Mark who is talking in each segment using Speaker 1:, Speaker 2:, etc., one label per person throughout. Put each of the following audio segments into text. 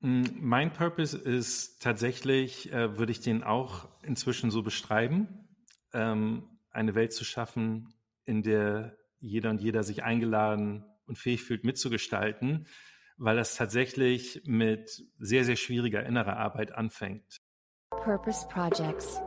Speaker 1: Mm, mein Purpose ist tatsächlich, äh, würde ich den auch inzwischen so beschreiben, ähm, eine Welt zu schaffen, in der jeder und jeder sich eingeladen und fähig fühlt, mitzugestalten, weil das tatsächlich mit sehr, sehr schwieriger innerer Arbeit anfängt. Purpose Projects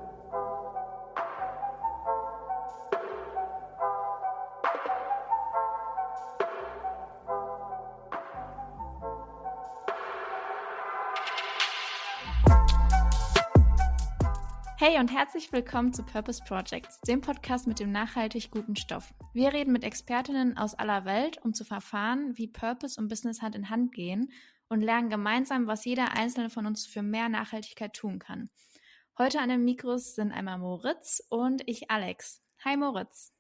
Speaker 2: Hey und herzlich willkommen zu Purpose Projects, dem Podcast mit dem nachhaltig guten Stoff. Wir reden mit Expertinnen aus aller Welt, um zu verfahren, wie Purpose und Business Hand in Hand gehen und lernen gemeinsam, was jeder einzelne von uns für mehr Nachhaltigkeit tun kann. Heute an den Mikros sind einmal Moritz und ich Alex. Hi Moritz.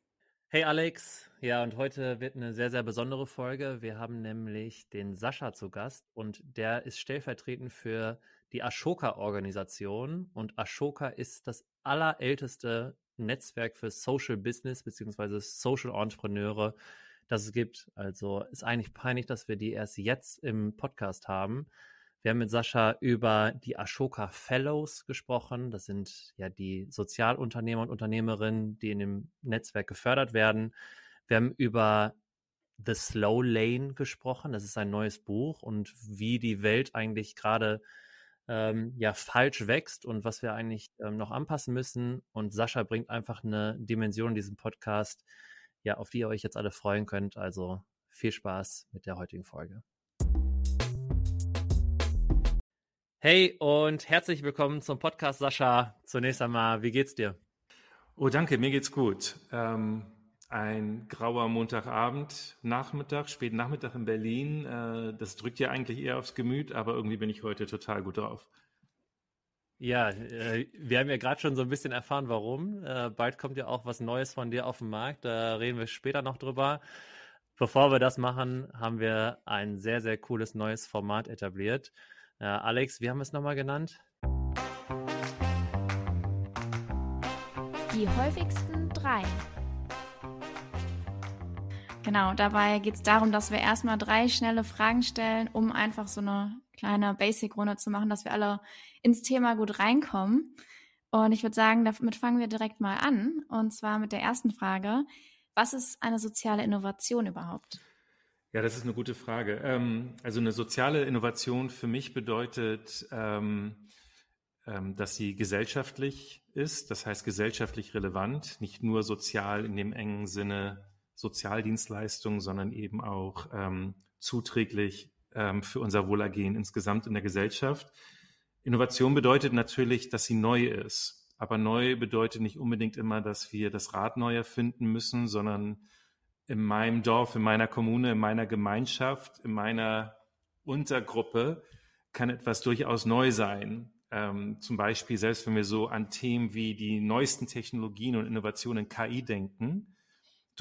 Speaker 3: Hey Alex, ja, und heute wird eine sehr, sehr besondere Folge. Wir haben nämlich den Sascha zu Gast und der ist stellvertretend für die Ashoka-Organisation. Und Ashoka ist das allerälteste Netzwerk für Social Business bzw. Social Entrepreneure, das es gibt. Also ist eigentlich peinlich, dass wir die erst jetzt im Podcast haben. Wir haben mit Sascha über die Ashoka Fellows gesprochen. Das sind ja die Sozialunternehmer und Unternehmerinnen, die in dem Netzwerk gefördert werden. Wir haben über The Slow Lane gesprochen. Das ist ein neues Buch und wie die Welt eigentlich gerade ähm, ja falsch wächst und was wir eigentlich ähm, noch anpassen müssen. Und Sascha bringt einfach eine Dimension in diesem Podcast, ja, auf die ihr euch jetzt alle freuen könnt. Also viel Spaß mit der heutigen Folge. Hey und herzlich willkommen zum Podcast, Sascha. Zunächst einmal, wie geht's dir?
Speaker 1: Oh, danke, mir geht's gut. Ähm, ein grauer Montagabend, Nachmittag, späten Nachmittag in Berlin. Äh, das drückt ja eigentlich eher aufs Gemüt, aber irgendwie bin ich heute total gut drauf.
Speaker 3: Ja, äh, wir haben ja gerade schon so ein bisschen erfahren, warum. Äh, bald kommt ja auch was Neues von dir auf den Markt. Da reden wir später noch drüber. Bevor wir das machen, haben wir ein sehr, sehr cooles neues Format etabliert. Alex, wie haben wir es nochmal genannt?
Speaker 2: Die häufigsten drei. Genau, dabei geht es darum, dass wir erstmal drei schnelle Fragen stellen, um einfach so eine kleine Basic-Runde zu machen, dass wir alle ins Thema gut reinkommen. Und ich würde sagen, damit fangen wir direkt mal an. Und zwar mit der ersten Frage. Was ist eine soziale Innovation überhaupt?
Speaker 1: Ja, das ist eine gute Frage. Ähm, also eine soziale Innovation für mich bedeutet, ähm, ähm, dass sie gesellschaftlich ist, das heißt gesellschaftlich relevant, nicht nur sozial in dem engen Sinne Sozialdienstleistungen, sondern eben auch zuträglich für unser Wohlergehen insgesamt in der Gesellschaft. Innovation bedeutet natürlich, dass sie neu ist. Aber neu bedeutet nicht unbedingt immer, dass wir das Rad neu erfinden müssen, sondern in meinem Dorf, in meiner Kommune, in meiner Gemeinschaft, in meiner Untergruppe kann etwas durchaus neu sein. Ähm, zum Beispiel, selbst wenn wir so an Themen wie die neuesten Technologien und Innovationen in KI denken,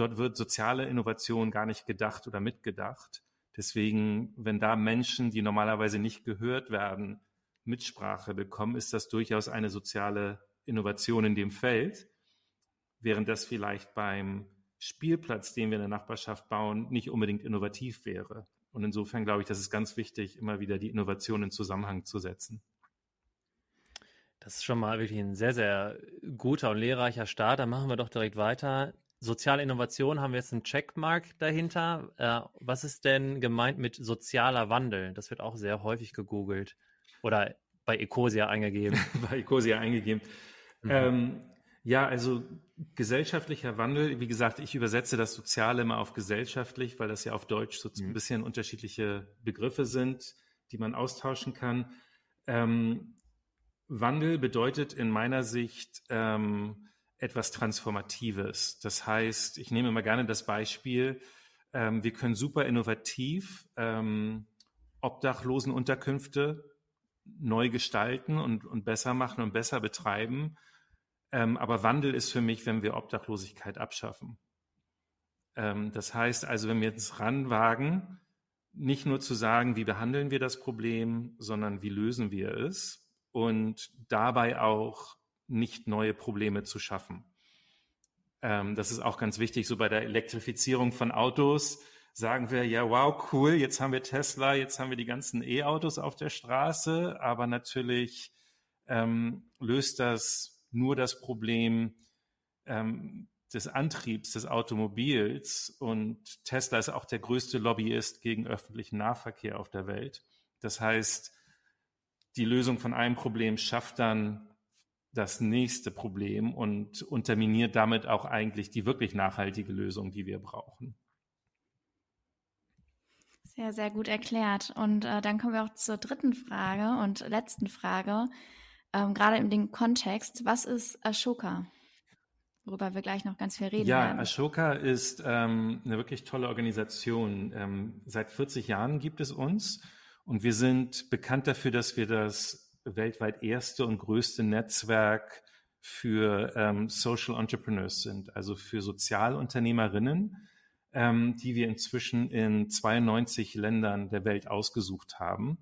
Speaker 1: dort wird soziale Innovation gar nicht gedacht oder mitgedacht. Deswegen, wenn da Menschen, die normalerweise nicht gehört werden, Mitsprache bekommen, ist das durchaus eine soziale Innovation in dem Feld, während das vielleicht beim Spielplatz, den wir in der Nachbarschaft bauen, nicht unbedingt innovativ wäre. Und insofern glaube ich, das ist ganz wichtig, immer wieder die Innovation in Zusammenhang zu setzen.
Speaker 3: Das ist schon mal wirklich ein sehr, sehr guter und lehrreicher Start. Dann machen wir doch direkt weiter. Soziale Innovation haben wir jetzt einen Checkmark dahinter. Äh, was ist denn gemeint mit sozialer Wandel? Das wird auch sehr häufig gegoogelt oder bei Ecosia eingegeben.
Speaker 1: bei Ecosia eingegeben. Mhm. Ähm, ja, also gesellschaftlicher Wandel, wie gesagt, ich übersetze das Soziale immer auf gesellschaftlich, weil das ja auf Deutsch so mhm. ein bisschen unterschiedliche Begriffe sind, die man austauschen kann. Ähm, Wandel bedeutet in meiner Sicht ähm, etwas Transformatives. Das heißt, ich nehme immer gerne das Beispiel, ähm, wir können super innovativ ähm, Obdachlosenunterkünfte neu gestalten und, und besser machen und besser betreiben ähm, aber Wandel ist für mich, wenn wir Obdachlosigkeit abschaffen. Ähm, das heißt also, wenn wir jetzt ranwagen, nicht nur zu sagen, wie behandeln wir das Problem, sondern wie lösen wir es und dabei auch nicht neue Probleme zu schaffen. Ähm, das ist auch ganz wichtig, so bei der Elektrifizierung von Autos sagen wir, ja, wow, cool, jetzt haben wir Tesla, jetzt haben wir die ganzen E-Autos auf der Straße, aber natürlich ähm, löst das nur das Problem ähm, des Antriebs des Automobils und Tesla ist auch der größte Lobbyist gegen öffentlichen Nahverkehr auf der Welt. Das heißt, die Lösung von einem Problem schafft dann das nächste Problem und unterminiert damit auch eigentlich die wirklich nachhaltige Lösung, die wir brauchen.
Speaker 2: Sehr, sehr gut erklärt. Und äh, dann kommen wir auch zur dritten Frage und letzten Frage. Ähm, gerade in dem Kontext, was ist Ashoka? Worüber wir gleich noch ganz viel reden
Speaker 1: ja,
Speaker 2: werden.
Speaker 1: Ja, Ashoka ist ähm, eine wirklich tolle Organisation. Ähm, seit 40 Jahren gibt es uns und wir sind bekannt dafür, dass wir das weltweit erste und größte Netzwerk für ähm, Social Entrepreneurs sind, also für Sozialunternehmerinnen, ähm, die wir inzwischen in 92 Ländern der Welt ausgesucht haben.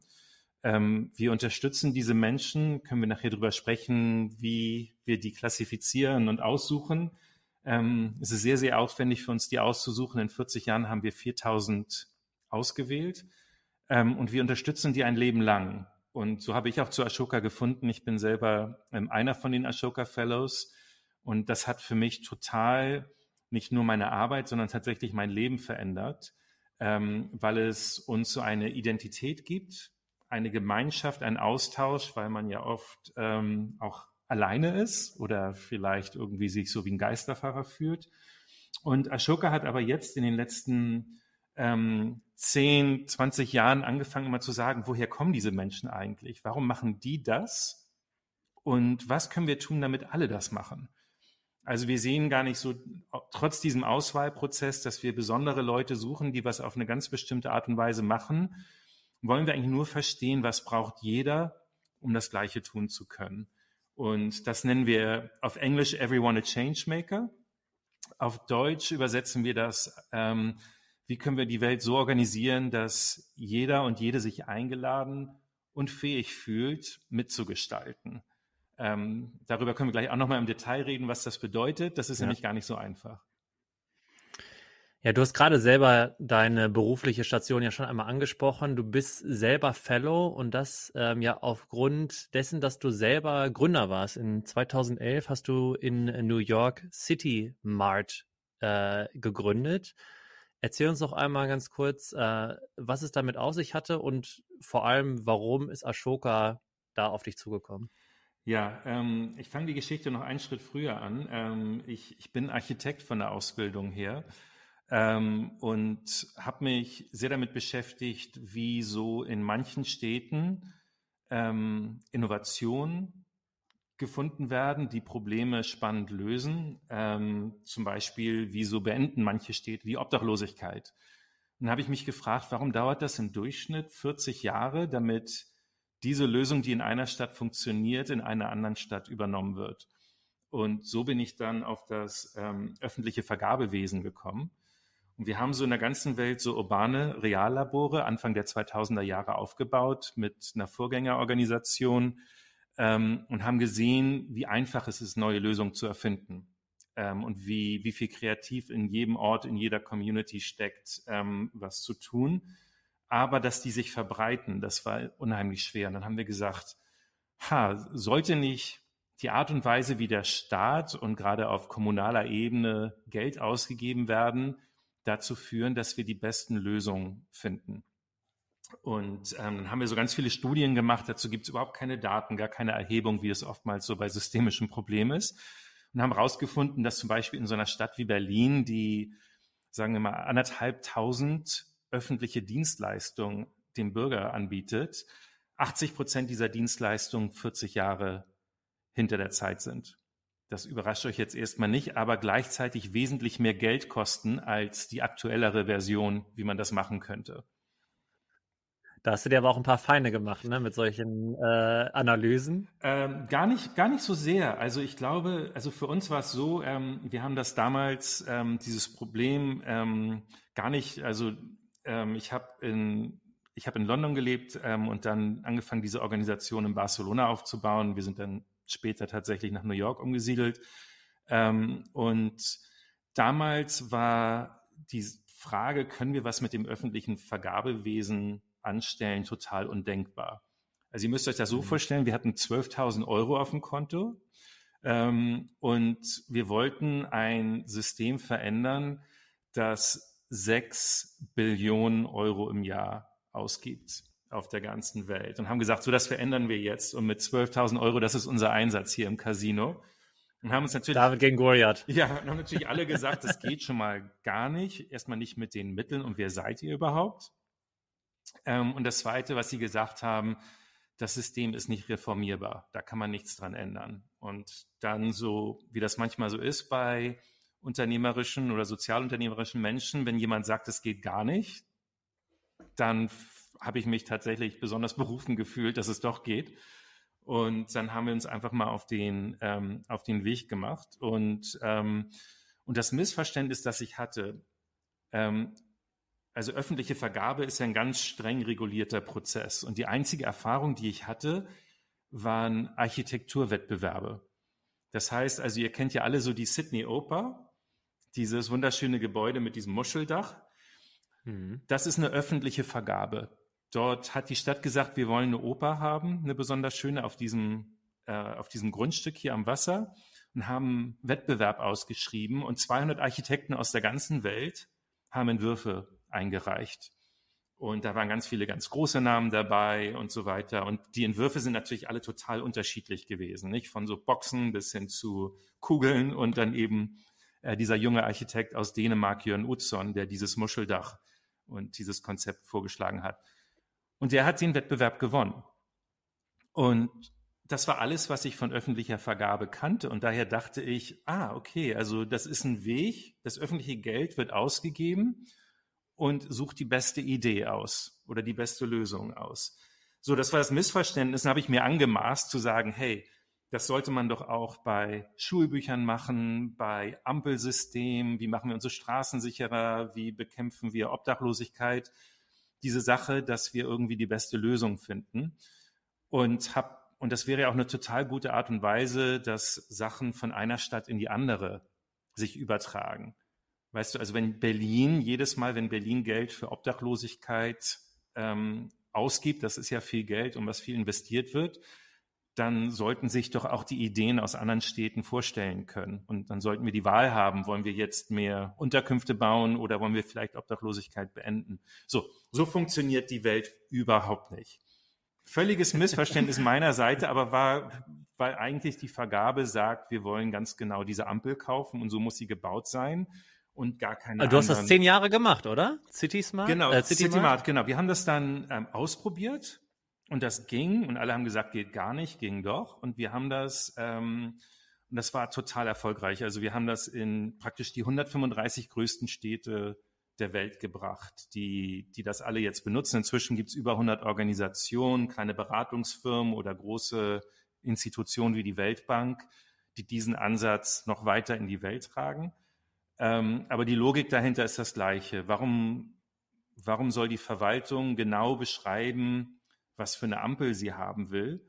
Speaker 1: Ähm, wir unterstützen diese Menschen, können wir nachher darüber sprechen, wie wir die klassifizieren und aussuchen. Ähm, es ist sehr, sehr aufwendig für uns, die auszusuchen. In 40 Jahren haben wir 4000 ausgewählt ähm, und wir unterstützen die ein Leben lang. Und so habe ich auch zu Ashoka gefunden. Ich bin selber ähm, einer von den Ashoka Fellows. Und das hat für mich total nicht nur meine Arbeit, sondern tatsächlich mein Leben verändert, ähm, weil es uns so eine Identität gibt, eine Gemeinschaft, ein Austausch, weil man ja oft ähm, auch alleine ist oder vielleicht irgendwie sich so wie ein Geisterfahrer fühlt. Und Ashoka hat aber jetzt in den letzten ähm, 10, 20 Jahren angefangen, immer zu sagen, woher kommen diese Menschen eigentlich? Warum machen die das? Und was können wir tun, damit alle das machen? Also wir sehen gar nicht so, trotz diesem Auswahlprozess, dass wir besondere Leute suchen, die was auf eine ganz bestimmte Art und Weise machen, wollen wir eigentlich nur verstehen, was braucht jeder, um das Gleiche tun zu können. Und das nennen wir auf Englisch Everyone a Changemaker. Auf Deutsch übersetzen wir das ähm, wie können wir die Welt so organisieren, dass jeder und jede sich eingeladen und fähig fühlt, mitzugestalten. Ähm, darüber können wir gleich auch nochmal im Detail reden, was das bedeutet. Das ist ja. nämlich gar nicht so einfach.
Speaker 3: Ja, du hast gerade selber deine berufliche Station ja schon einmal angesprochen. Du bist selber Fellow und das ähm, ja aufgrund dessen, dass du selber Gründer warst. In 2011 hast du in New York City Mart äh, gegründet. Erzähl uns doch einmal ganz kurz, äh, was es damit auf sich hatte und vor allem, warum ist Ashoka da auf dich zugekommen?
Speaker 1: Ja, ähm, ich fange die Geschichte noch einen Schritt früher an. Ähm, ich, ich, bin Architekt von der Ausbildung her ähm, und habe mich sehr damit beschäftigt, wie so in manchen Städten ähm, Innovation gefunden werden, die Probleme spannend lösen. Ähm, zum Beispiel, wieso beenden manche Städte die Obdachlosigkeit? Dann habe ich mich gefragt, warum dauert das im Durchschnitt 40 Jahre, damit diese Lösung, die in einer Stadt funktioniert, in einer anderen Stadt übernommen wird? Und so bin ich dann auf das ähm, öffentliche Vergabewesen gekommen. Und wir haben so in der ganzen Welt so urbane Reallabore Anfang der 2000er Jahre aufgebaut mit einer Vorgängerorganisation, ähm, und haben gesehen, wie einfach es ist, neue Lösungen zu erfinden ähm, und wie, wie viel kreativ in jedem Ort, in jeder Community steckt, ähm, was zu tun. Aber dass die sich verbreiten, das war unheimlich schwer. Und dann haben wir gesagt, ha, sollte nicht die Art und Weise, wie der Staat und gerade auf kommunaler Ebene Geld ausgegeben werden, dazu führen, dass wir die besten Lösungen finden. Und ähm, dann haben wir so ganz viele Studien gemacht. Dazu gibt es überhaupt keine Daten, gar keine Erhebung, wie es oftmals so bei systemischen Problemen ist. Und haben herausgefunden, dass zum Beispiel in so einer Stadt wie Berlin, die, sagen wir mal, anderthalbtausend öffentliche Dienstleistungen dem Bürger anbietet, 80 Prozent dieser Dienstleistungen 40 Jahre hinter der Zeit sind. Das überrascht euch jetzt erstmal nicht, aber gleichzeitig wesentlich mehr Geld kosten als die aktuellere Version, wie man das machen könnte.
Speaker 3: Da hast du dir aber auch ein paar Feinde gemacht, ne, mit solchen äh, Analysen.
Speaker 1: Ähm, gar nicht, gar nicht so sehr. Also ich glaube, also für uns war es so, ähm, wir haben das damals, ähm, dieses Problem ähm, gar nicht, also ähm, ich habe in, ich habe in London gelebt ähm, und dann angefangen, diese Organisation in Barcelona aufzubauen. Wir sind dann später tatsächlich nach New York umgesiedelt. und damals war die Frage, können wir was mit dem öffentlichen Vergabewesen anstellen, total undenkbar. Also ihr müsst euch das so mhm. vorstellen, wir hatten 12.000 Euro auf dem Konto ähm, und wir wollten ein System verändern, das 6 Billionen Euro im Jahr ausgibt auf der ganzen Welt und haben gesagt, so das verändern wir jetzt und mit 12.000 Euro, das ist unser Einsatz hier im Casino. Und haben uns natürlich.
Speaker 3: David gegen Goliath.
Speaker 1: Ja, haben natürlich alle gesagt, das geht schon mal gar nicht. Erstmal nicht mit den Mitteln und wer seid ihr überhaupt? Ähm, und das Zweite, was sie gesagt haben, das System ist nicht reformierbar. Da kann man nichts dran ändern. Und dann so, wie das manchmal so ist bei unternehmerischen oder sozialunternehmerischen Menschen, wenn jemand sagt, es geht gar nicht, dann habe ich mich tatsächlich besonders berufen gefühlt, dass es doch geht. Und dann haben wir uns einfach mal auf den, ähm, auf den Weg gemacht. Und, ähm, und das Missverständnis, das ich hatte, ähm, also öffentliche Vergabe ist ja ein ganz streng regulierter Prozess. Und die einzige Erfahrung, die ich hatte, waren Architekturwettbewerbe. Das heißt, also ihr kennt ja alle so die Sydney Oper, dieses wunderschöne Gebäude mit diesem Muscheldach. Mhm. Das ist eine öffentliche Vergabe. Dort hat die Stadt gesagt, wir wollen eine Oper haben, eine besonders schöne auf diesem, äh, auf diesem Grundstück hier am Wasser und haben Wettbewerb ausgeschrieben und 200 Architekten aus der ganzen Welt haben Entwürfe eingereicht. Und da waren ganz viele ganz große Namen dabei und so weiter. Und die Entwürfe sind natürlich alle total unterschiedlich gewesen, nicht? Von so Boxen bis hin zu Kugeln und dann eben äh, dieser junge Architekt aus Dänemark, Jörn Utzon, der dieses Muscheldach und dieses Konzept vorgeschlagen hat. Und der hat den Wettbewerb gewonnen. Und das war alles, was ich von öffentlicher Vergabe kannte. Und daher dachte ich, ah, okay, also das ist ein Weg, das öffentliche Geld wird ausgegeben und sucht die beste Idee aus oder die beste Lösung aus. So, das war das Missverständnis. Dann habe ich mir angemaßt zu sagen, hey, das sollte man doch auch bei Schulbüchern machen, bei Ampelsystemen. Wie machen wir unsere Straßen sicherer? Wie bekämpfen wir Obdachlosigkeit? diese Sache, dass wir irgendwie die beste Lösung finden. Und hab, und das wäre ja auch eine total gute Art und Weise, dass Sachen von einer Stadt in die andere sich übertragen. Weißt du, also wenn Berlin jedes Mal, wenn Berlin Geld für Obdachlosigkeit ähm, ausgibt, das ist ja viel Geld, um was viel investiert wird, dann sollten sich doch auch die Ideen aus anderen Städten vorstellen können. Und dann sollten wir die Wahl haben, wollen wir jetzt mehr Unterkünfte bauen oder wollen wir vielleicht Obdachlosigkeit beenden. So, so funktioniert die Welt überhaupt nicht. Völliges Missverständnis meiner Seite, aber war, weil eigentlich die Vergabe sagt, wir wollen ganz genau diese Ampel kaufen und so muss sie gebaut sein und gar keine.
Speaker 3: Also du hast das zehn Jahre gemacht, oder?
Speaker 1: City Smart? Genau, äh, City, City Smart, genau. Wir haben das dann ähm, ausprobiert und das ging und alle haben gesagt, geht gar nicht, ging doch. Und wir haben das, ähm, und das war total erfolgreich. Also wir haben das in praktisch die 135 größten Städte der Welt gebracht, die, die das alle jetzt benutzen. Inzwischen gibt es über 100 Organisationen, kleine Beratungsfirmen oder große Institutionen wie die Weltbank, die diesen Ansatz noch weiter in die Welt tragen. Ähm, aber die Logik dahinter ist das gleiche. Warum, warum soll die Verwaltung genau beschreiben, was für eine Ampel sie haben will,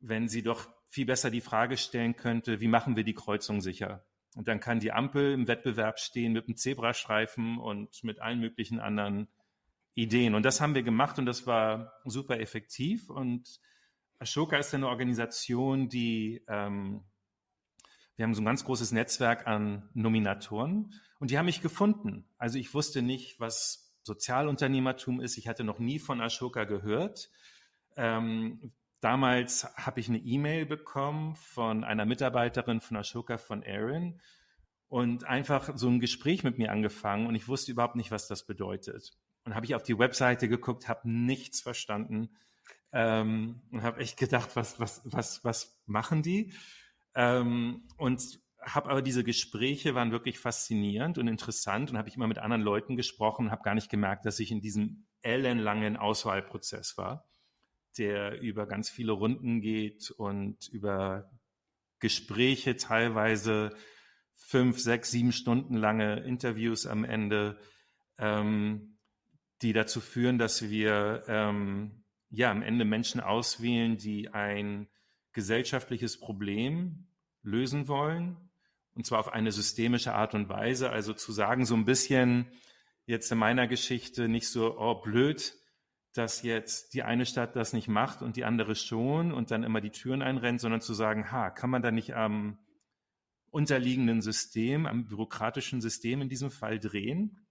Speaker 1: wenn sie doch viel besser die Frage stellen könnte, wie machen wir die Kreuzung sicher? Und dann kann die Ampel im Wettbewerb stehen mit einem Zebrastreifen und mit allen möglichen anderen Ideen. Und das haben wir gemacht und das war super effektiv. Und Ashoka ist eine Organisation, die, ähm, wir haben so ein ganz großes Netzwerk an Nominatoren und die haben mich gefunden. Also ich wusste nicht, was Sozialunternehmertum ist. Ich hatte noch nie von Ashoka gehört. Ähm, damals habe ich eine E-Mail bekommen von einer Mitarbeiterin von Ashoka von Aaron und einfach so ein Gespräch mit mir angefangen und ich wusste überhaupt nicht, was das bedeutet. Und habe ich auf die Webseite geguckt, habe nichts verstanden ähm, und habe echt gedacht, was, was, was, was machen die? Ähm, und habe aber diese Gespräche waren wirklich faszinierend und interessant und habe ich immer mit anderen Leuten gesprochen und habe gar nicht gemerkt, dass ich in diesem ellenlangen Auswahlprozess war der über ganz viele Runden geht und über Gespräche, teilweise fünf, sechs, sieben Stunden lange Interviews am Ende, ähm, die dazu führen, dass wir ähm, ja am Ende Menschen auswählen, die ein gesellschaftliches Problem lösen wollen, und zwar auf eine systemische Art und Weise. Also zu sagen, so ein bisschen, jetzt in meiner Geschichte nicht so, oh blöd, dass jetzt die eine Stadt das nicht macht und die andere schon und dann immer die Türen einrennt, sondern zu sagen, ha, kann man da nicht am unterliegenden System, am bürokratischen System in diesem Fall drehen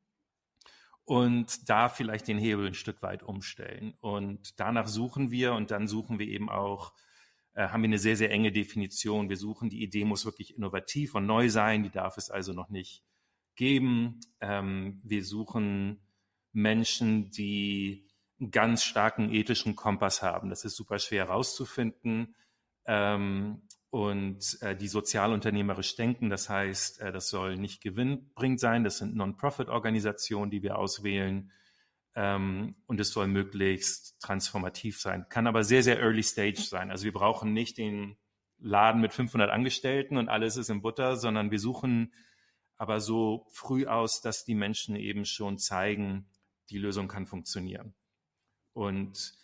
Speaker 1: und da vielleicht den Hebel ein Stück weit umstellen. Und danach suchen wir und dann suchen wir eben auch, haben wir eine sehr, sehr enge Definition. Wir suchen, die Idee muss wirklich innovativ und neu sein, die darf es also noch nicht geben. Ähm, wir suchen Menschen, die einen ganz starken ethischen Kompass haben. Das ist super schwer herauszufinden. Ähm, und äh, die sozialunternehmerisch denken, das heißt, äh, das soll nicht gewinnbringend sein, das sind Non-Profit-Organisationen, die wir auswählen. Ähm, und es soll möglichst transformativ sein. Kann aber sehr, sehr early stage sein. Also wir brauchen nicht den Laden mit 500 Angestellten und alles ist in Butter, sondern wir suchen aber so früh aus, dass die Menschen eben schon zeigen, die Lösung kann funktionieren. Und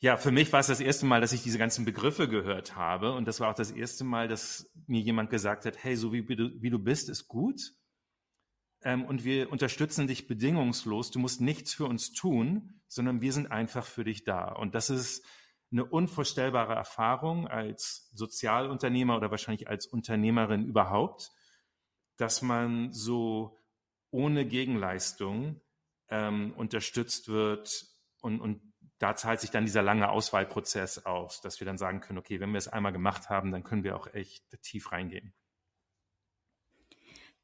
Speaker 1: ja, für mich war es das erste Mal, dass ich diese ganzen Begriffe gehört habe. Und das war auch das erste Mal, dass mir jemand gesagt hat, hey, so wie du, wie du bist, ist gut. Ähm, und wir unterstützen dich bedingungslos. Du musst nichts für uns tun, sondern wir sind einfach für dich da. Und das ist eine unvorstellbare Erfahrung als Sozialunternehmer oder wahrscheinlich als Unternehmerin überhaupt, dass man so ohne Gegenleistung ähm, unterstützt wird und, und da zahlt sich dann dieser lange Auswahlprozess aus, dass wir dann sagen können, okay, wenn wir es einmal gemacht haben, dann können wir auch echt tief reingehen.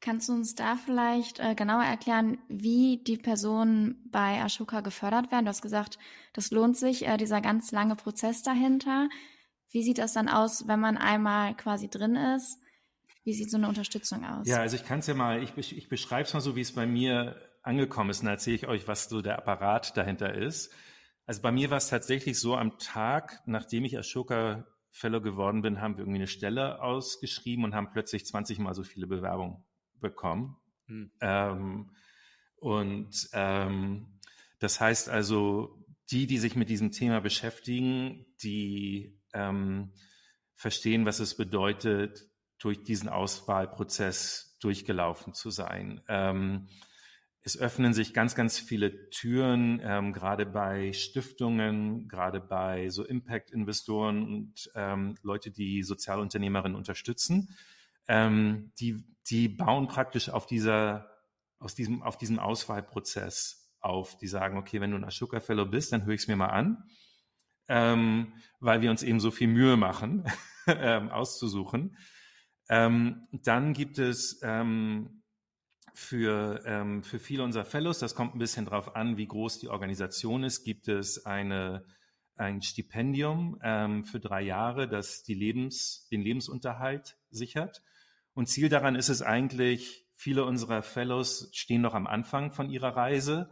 Speaker 2: Kannst du uns da vielleicht äh, genauer erklären, wie die Personen bei Ashoka gefördert werden? Du hast gesagt, das lohnt sich, äh, dieser ganz lange Prozess dahinter. Wie sieht das dann aus, wenn man einmal quasi drin ist? Wie sieht so eine Unterstützung aus?
Speaker 1: Ja, also ich kann es ja mal, ich, ich beschreibe es mal so, wie es bei mir angekommen ist. Und dann erzähle ich euch, was so der Apparat dahinter ist. Also bei mir war es tatsächlich so, am Tag, nachdem ich Ashoka Fellow geworden bin, haben wir irgendwie eine Stelle ausgeschrieben und haben plötzlich 20 mal so viele Bewerbungen bekommen. Hm. Ähm, und ähm, das heißt also, die, die sich mit diesem Thema beschäftigen, die ähm, verstehen, was es bedeutet, durch diesen Auswahlprozess durchgelaufen zu sein. Ähm, es öffnen sich ganz, ganz viele Türen, ähm, gerade bei Stiftungen, gerade bei so Impact-Investoren und ähm, Leute, die Sozialunternehmerinnen unterstützen. Ähm, die, die bauen praktisch auf dieser, aus diesem, auf diesem Auswahlprozess auf. Die sagen, okay, wenn du ein Ashoka Fellow bist, dann höre ich es mir mal an, ähm, weil wir uns eben so viel Mühe machen, ähm, auszusuchen. Ähm, dann gibt es ähm, für, ähm, für viele unserer Fellows, das kommt ein bisschen drauf an, wie groß die Organisation ist, gibt es eine, ein Stipendium ähm, für drei Jahre, das die Lebens, den Lebensunterhalt sichert. Und Ziel daran ist es eigentlich, viele unserer Fellows stehen noch am Anfang von ihrer Reise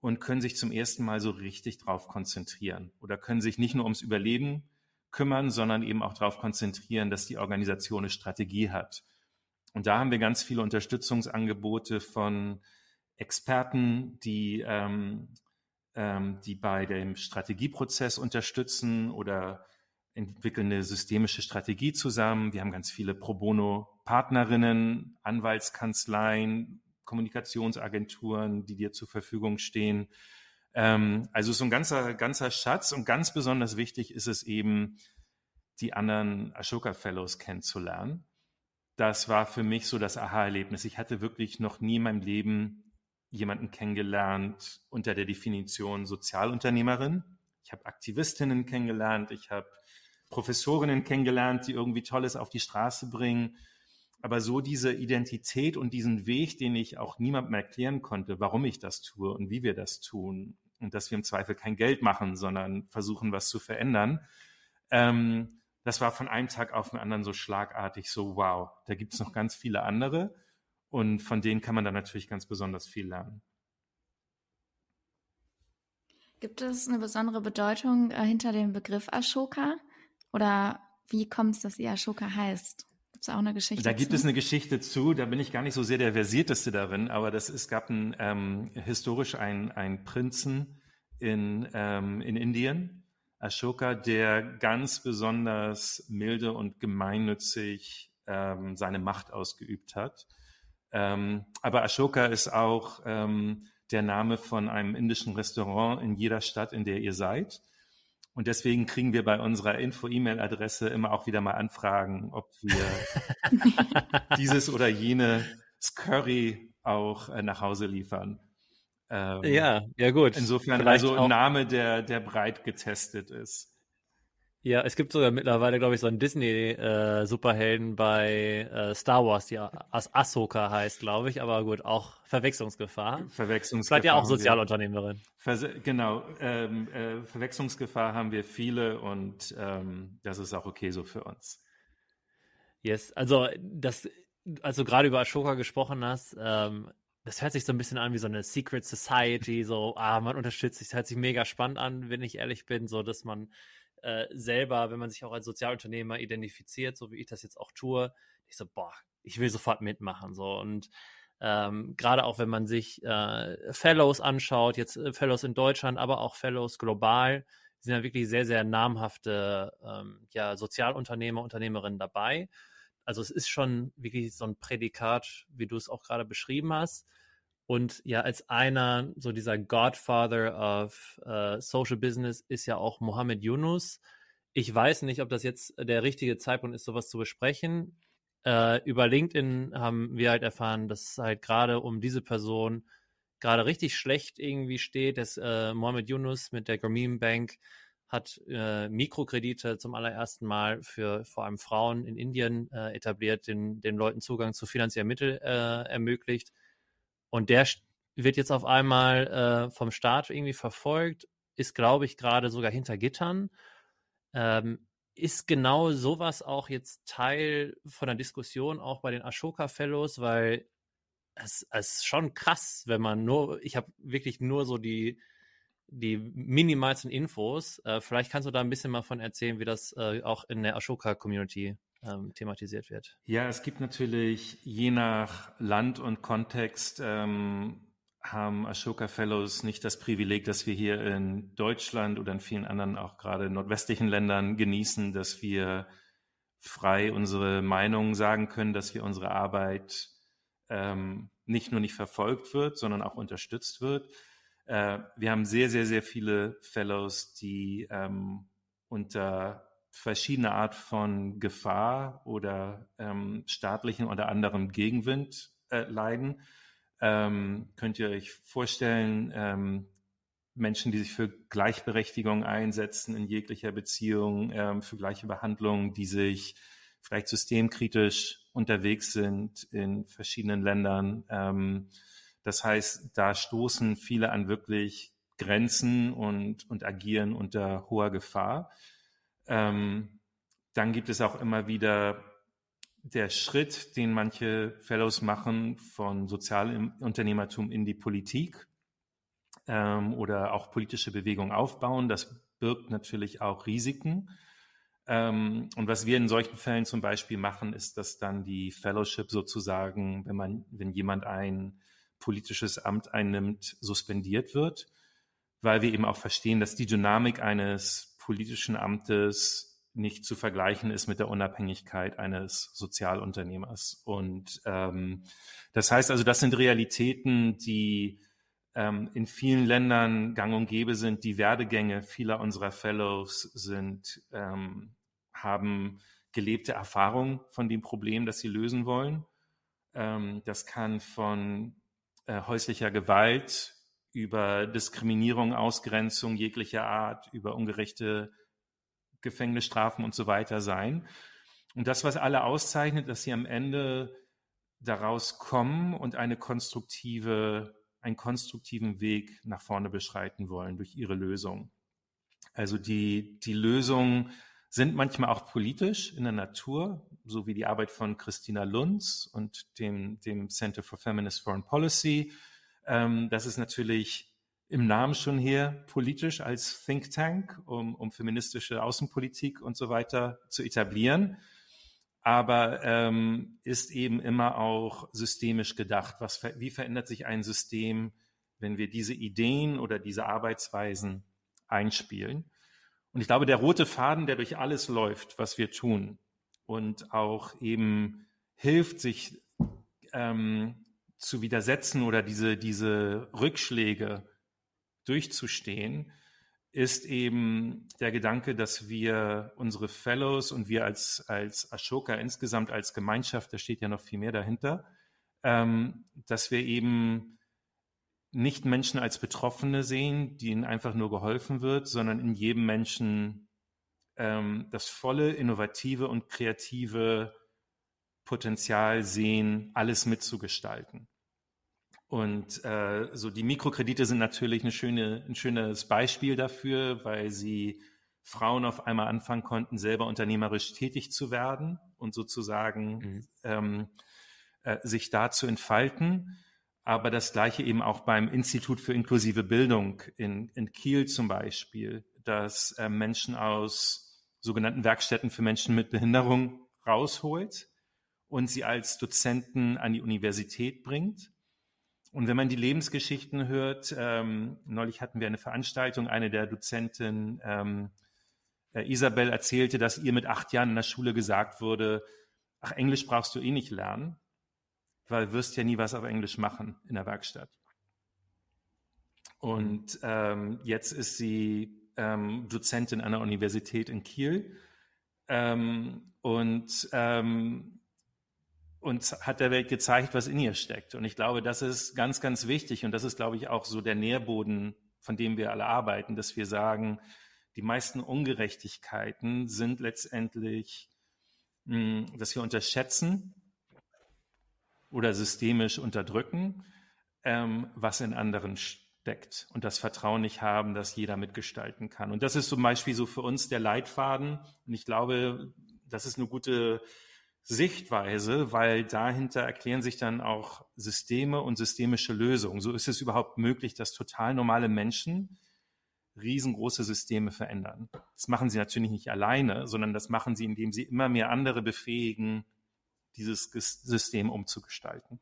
Speaker 1: und können sich zum ersten Mal so richtig drauf konzentrieren oder können sich nicht nur ums Überleben kümmern, sondern eben auch darauf konzentrieren, dass die Organisation eine Strategie hat. Und da haben wir ganz viele Unterstützungsangebote von Experten, die, ähm, ähm, die bei dem Strategieprozess unterstützen oder entwickeln eine systemische Strategie zusammen. Wir haben ganz viele Pro Bono-Partnerinnen, Anwaltskanzleien, Kommunikationsagenturen, die dir zur Verfügung stehen. Ähm, also so ein ganzer, ganzer Schatz und ganz besonders wichtig ist es eben, die anderen Ashoka Fellows kennenzulernen das war für mich so das Aha-Erlebnis. Ich hatte wirklich noch nie in meinem Leben jemanden kennengelernt unter der Definition Sozialunternehmerin. Ich habe Aktivistinnen kennengelernt, ich habe Professorinnen kennengelernt, die irgendwie Tolles auf die Straße bringen. Aber so diese Identität und diesen Weg, den ich auch niemandem erklären konnte, warum ich das tue und wie wir das tun und dass wir im Zweifel kein Geld machen, sondern versuchen, was zu verändern, ähm, das war von einem Tag auf den anderen so schlagartig, so wow, da gibt es noch ganz viele andere und von denen kann man dann natürlich ganz besonders viel lernen.
Speaker 2: Gibt es eine besondere Bedeutung äh, hinter dem Begriff Ashoka? Oder wie kommt es, dass ihr Ashoka heißt? Gibt es auch eine Geschichte?
Speaker 1: Da gibt
Speaker 2: zu?
Speaker 1: es eine Geschichte zu, da bin ich gar nicht so sehr der Versierteste darin, aber das, es gab ein, ähm, historisch einen Prinzen in, ähm, in Indien, Ashoka, der ganz besonders milde und gemeinnützig ähm, seine Macht ausgeübt hat. Ähm, aber Ashoka ist auch ähm, der Name von einem indischen Restaurant in jeder Stadt, in der ihr seid. Und deswegen kriegen wir bei unserer Info-E-Mail-Adresse immer auch wieder mal Anfragen, ob wir dieses oder jenes Curry auch äh, nach Hause liefern.
Speaker 3: Ähm, ja, ja gut.
Speaker 1: Insofern Vielleicht also ein Name, der, der breit getestet ist.
Speaker 3: Ja, es gibt sogar mittlerweile, glaube ich, so einen Disney-Superhelden äh, bei äh, Star Wars, die As Ahsoka heißt, glaube ich, aber gut, auch Verwechslungsgefahr.
Speaker 1: Verwechslungsgefahr.
Speaker 3: Vielleicht ja auch Sozialunternehmerin.
Speaker 1: Vers genau, ähm, äh, Verwechslungsgefahr haben wir viele und ähm, das ist auch okay so für uns.
Speaker 3: Yes, also das, also gerade über Ashoka gesprochen hast, ähm, das hört sich so ein bisschen an wie so eine Secret Society, so, ah, man unterstützt sich, das hört sich mega spannend an, wenn ich ehrlich bin, so dass man äh, selber, wenn man sich auch als Sozialunternehmer identifiziert, so wie ich das jetzt auch tue, ich so, boah, ich will sofort mitmachen. So und ähm, gerade auch wenn man sich äh, Fellows anschaut, jetzt äh, Fellows in Deutschland, aber auch Fellows global, sind ja wirklich sehr, sehr namhafte ähm, ja, Sozialunternehmer, Unternehmerinnen dabei. Also es ist schon wirklich so ein Prädikat, wie du es auch gerade beschrieben hast. Und ja, als einer, so dieser Godfather of uh, Social Business ist ja auch Mohammed Yunus. Ich weiß nicht, ob das jetzt der richtige Zeitpunkt ist, sowas zu besprechen. Äh, über LinkedIn haben wir halt erfahren, dass halt gerade um diese Person gerade richtig schlecht irgendwie steht. dass äh, Mohammed Yunus mit der Grameen Bank hat äh, Mikrokredite zum allerersten Mal für vor allem Frauen in Indien äh, etabliert, den, den Leuten Zugang zu finanziellen Mitteln äh, ermöglicht. Und der wird jetzt auf einmal äh, vom Staat irgendwie verfolgt, ist, glaube ich, gerade sogar hinter Gittern. Ähm, ist genau sowas auch jetzt Teil von der Diskussion auch bei den Ashoka Fellows, weil es, es ist schon krass, wenn man nur, ich habe wirklich nur so die, die minimalsten Infos. Äh, vielleicht kannst du da ein bisschen mal von erzählen, wie das äh, auch in der Ashoka Community ähm, thematisiert wird.
Speaker 1: Ja, es gibt natürlich je nach Land und Kontext ähm, haben Ashoka Fellows nicht das Privileg, das wir hier in Deutschland oder in vielen anderen auch gerade nordwestlichen Ländern genießen, dass wir frei unsere Meinung sagen können, dass wir unsere Arbeit ähm, nicht nur nicht verfolgt wird, sondern auch unterstützt wird. Äh, wir haben sehr, sehr, sehr viele Fellows, die ähm, unter verschiedene Art von Gefahr oder ähm, staatlichen oder anderem Gegenwind äh, leiden. Ähm, könnt ihr euch vorstellen, ähm, Menschen, die sich für Gleichberechtigung einsetzen in jeglicher Beziehung, ähm, für gleiche Behandlung, die sich vielleicht systemkritisch unterwegs sind in verschiedenen Ländern. Ähm, das heißt, da stoßen viele an wirklich Grenzen und, und agieren unter hoher Gefahr. Ähm, dann gibt es auch immer wieder der Schritt, den manche Fellows machen von Sozialunternehmertum in die Politik ähm, oder auch politische Bewegungen aufbauen. Das birgt natürlich auch Risiken. Ähm, und was wir in solchen Fällen zum Beispiel machen, ist, dass dann die Fellowship sozusagen, wenn man, wenn jemand ein politisches Amt einnimmt, suspendiert wird, weil wir eben auch verstehen, dass die Dynamik eines politischen Amtes nicht zu vergleichen ist mit der Unabhängigkeit eines Sozialunternehmers. Und ähm, das heißt also, das sind Realitäten, die ähm, in vielen Ländern gang und gäbe sind. Die Werdegänge vieler unserer Fellows sind, ähm, haben gelebte Erfahrung von dem Problem, das sie lösen wollen. Ähm, das kann von äh, häuslicher Gewalt über Diskriminierung, Ausgrenzung jeglicher Art, über ungerechte Gefängnisstrafen und so weiter sein. Und das, was alle auszeichnet, dass sie am Ende daraus kommen und eine konstruktive, einen konstruktiven Weg nach vorne beschreiten wollen durch ihre Lösung. Also die, die Lösungen sind manchmal auch politisch in der Natur, so wie die Arbeit von Christina Lunz und dem, dem Center for Feminist Foreign Policy, ähm, das ist natürlich im Namen schon her politisch als Think Tank, um, um feministische Außenpolitik und so weiter zu etablieren, aber ähm, ist eben immer auch systemisch gedacht. Was, wie verändert sich ein System, wenn wir diese Ideen oder diese Arbeitsweisen einspielen? Und ich glaube, der rote Faden, der durch alles läuft, was wir tun und auch eben hilft, sich ähm, zu widersetzen oder diese, diese Rückschläge durchzustehen, ist eben der Gedanke, dass wir unsere Fellows und wir als, als Ashoka insgesamt als Gemeinschaft, da steht ja noch viel mehr dahinter, ähm, dass wir eben nicht Menschen als Betroffene sehen, denen einfach nur geholfen wird, sondern in jedem Menschen ähm, das volle, innovative und kreative Potenzial sehen, alles mitzugestalten. Und äh, so die Mikrokredite sind natürlich eine schöne, ein schönes Beispiel dafür, weil sie Frauen auf einmal anfangen konnten, selber unternehmerisch tätig zu werden und sozusagen mhm. ähm, äh, sich da zu entfalten. Aber das gleiche eben auch beim Institut für inklusive Bildung in, in Kiel zum Beispiel, dass äh, Menschen aus sogenannten Werkstätten für Menschen mit Behinderung rausholt und sie als Dozenten an die Universität bringt. Und wenn man die Lebensgeschichten hört, ähm, neulich hatten wir eine Veranstaltung, eine der Dozenten, ähm, äh, Isabel, erzählte, dass ihr mit acht Jahren in der Schule gesagt wurde, ach, Englisch brauchst du eh nicht lernen weil du wirst ja nie was auf Englisch machen in der Werkstatt. Und ähm, jetzt ist sie ähm, Dozentin an der Universität in Kiel ähm, und, ähm, und hat der Welt gezeigt, was in ihr steckt. Und ich glaube, das ist ganz, ganz wichtig und das ist, glaube ich, auch so der Nährboden, von dem wir alle arbeiten, dass wir sagen, die meisten Ungerechtigkeiten sind letztendlich, hm, dass wir unterschätzen, oder systemisch unterdrücken, ähm, was in anderen steckt und das Vertrauen nicht haben, dass jeder mitgestalten kann. Und das ist zum Beispiel so für uns der Leitfaden. Und ich glaube, das ist eine gute Sichtweise, weil dahinter erklären sich dann auch Systeme und systemische Lösungen. So ist es überhaupt möglich, dass total normale Menschen riesengroße Systeme verändern. Das machen sie natürlich nicht alleine, sondern das machen sie, indem sie immer mehr andere befähigen, dieses System umzugestalten.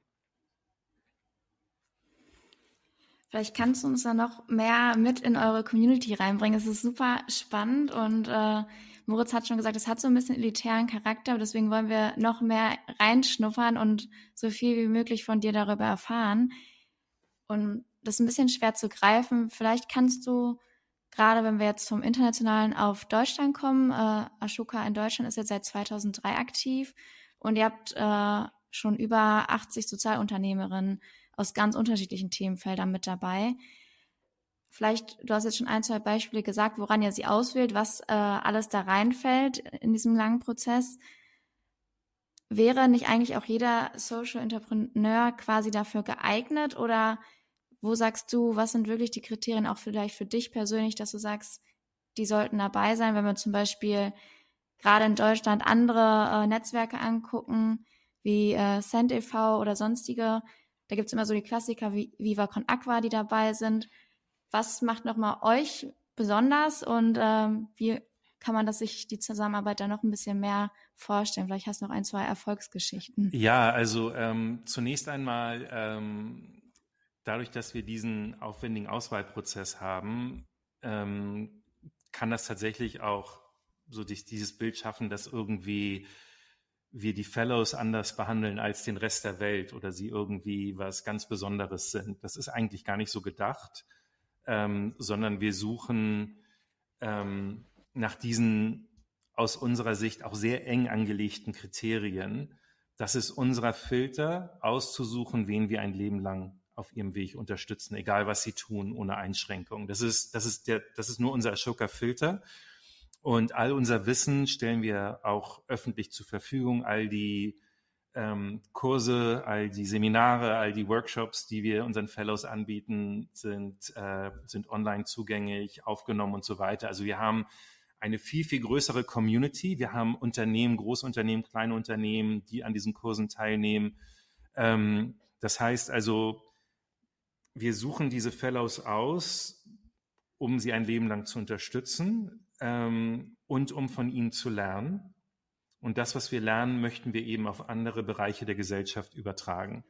Speaker 2: Vielleicht kannst du uns da noch mehr mit in eure Community reinbringen. Es ist super spannend und äh, Moritz hat schon gesagt, es hat so ein bisschen elitären Charakter, deswegen wollen wir noch mehr reinschnuppern und so viel wie möglich von dir darüber erfahren. Und das ist ein bisschen schwer zu greifen. Vielleicht kannst du, gerade wenn wir jetzt vom Internationalen auf Deutschland kommen, äh, Ashoka in Deutschland ist jetzt seit 2003 aktiv und ihr habt äh, schon über 80 Sozialunternehmerinnen aus ganz unterschiedlichen Themenfeldern mit dabei. Vielleicht, du hast jetzt schon ein, zwei Beispiele gesagt, woran ihr sie auswählt, was äh, alles da reinfällt in diesem langen Prozess. Wäre nicht eigentlich auch jeder Social Entrepreneur quasi dafür geeignet oder wo sagst du, was sind wirklich die Kriterien auch vielleicht für dich persönlich, dass du sagst, die sollten dabei sein, wenn wir zum Beispiel gerade in Deutschland andere äh, Netzwerke angucken, wie äh, SendEV oder sonstige. Da gibt's immer so die Klassiker wie Viva Con Aqua, die dabei sind. Was macht nochmal euch besonders und ähm, wie kann man das sich die Zusammenarbeit da noch ein bisschen mehr vorstellen? Vielleicht hast du noch ein, zwei Erfolgsgeschichten.
Speaker 1: Ja, also ähm, zunächst einmal ähm, dadurch, dass wir diesen aufwendigen Auswahlprozess haben, ähm, kann das tatsächlich auch so dieses Bild schaffen, dass irgendwie wir die Fellows anders behandeln als den Rest der Welt oder sie irgendwie was ganz Besonderes sind. Das ist eigentlich gar nicht so gedacht, ähm, sondern wir suchen ähm, nach diesen aus unserer Sicht auch sehr eng angelegten Kriterien. Das ist unser Filter, auszusuchen, wen wir ein Leben lang auf ihrem Weg unterstützen, egal was sie tun, ohne Einschränkung. Das ist, das ist, der, das ist nur unser Ashoka-Filter. Und all unser Wissen stellen wir auch öffentlich zur Verfügung. All die ähm, Kurse, all die Seminare, all die Workshops, die wir unseren Fellows anbieten, sind, äh, sind online zugänglich, aufgenommen und so weiter. Also wir haben eine viel, viel größere Community. Wir haben Unternehmen, Großunternehmen, kleine Unternehmen, die an diesen Kursen teilnehmen. Ähm, das heißt also, wir suchen diese Fellows aus, um sie ein Leben lang zu unterstützen ähm, und um von ihnen zu lernen. Und das, was wir lernen, möchten wir eben auf andere Bereiche der Gesellschaft übertragen.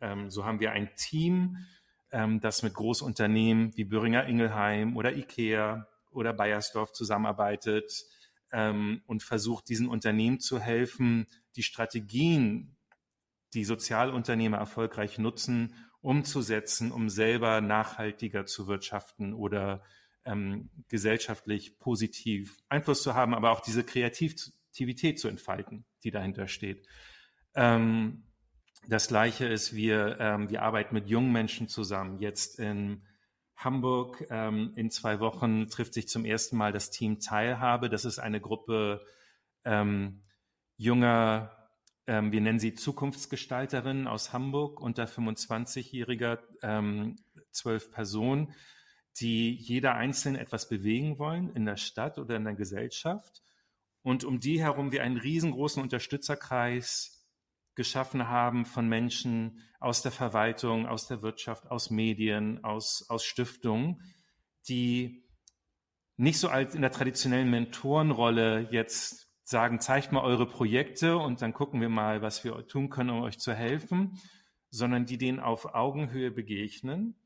Speaker 1: Ähm, so haben wir ein Team, ähm, das mit Großunternehmen wie Böhringer Ingelheim oder IKEA oder Bayersdorf zusammenarbeitet ähm, und versucht, diesen Unternehmen zu helfen, die Strategien, die Sozialunternehmer erfolgreich nutzen, umzusetzen, um selber nachhaltiger zu wirtschaften oder ähm, gesellschaftlich positiv Einfluss zu haben, aber auch diese Kreativität zu entfalten, die dahinter steht. Ähm, das Gleiche ist, wir, ähm, wir arbeiten mit jungen Menschen zusammen. Jetzt in Hamburg ähm, in zwei Wochen trifft sich zum ersten Mal das Team Teilhabe. Das ist eine Gruppe ähm, junger, ähm, wir nennen sie Zukunftsgestalterinnen aus Hamburg, unter 25-jähriger, ähm, zwölf Personen, die jeder einzeln etwas bewegen wollen in der Stadt oder in der Gesellschaft. Und um die herum wir einen riesengroßen Unterstützerkreis geschaffen haben von Menschen aus der Verwaltung, aus der Wirtschaft, aus Medien, aus, aus Stiftungen, die nicht so als in der traditionellen Mentorenrolle jetzt sagen, zeigt mal eure Projekte und dann gucken wir mal, was wir tun können, um euch zu helfen, sondern die denen auf Augenhöhe begegnen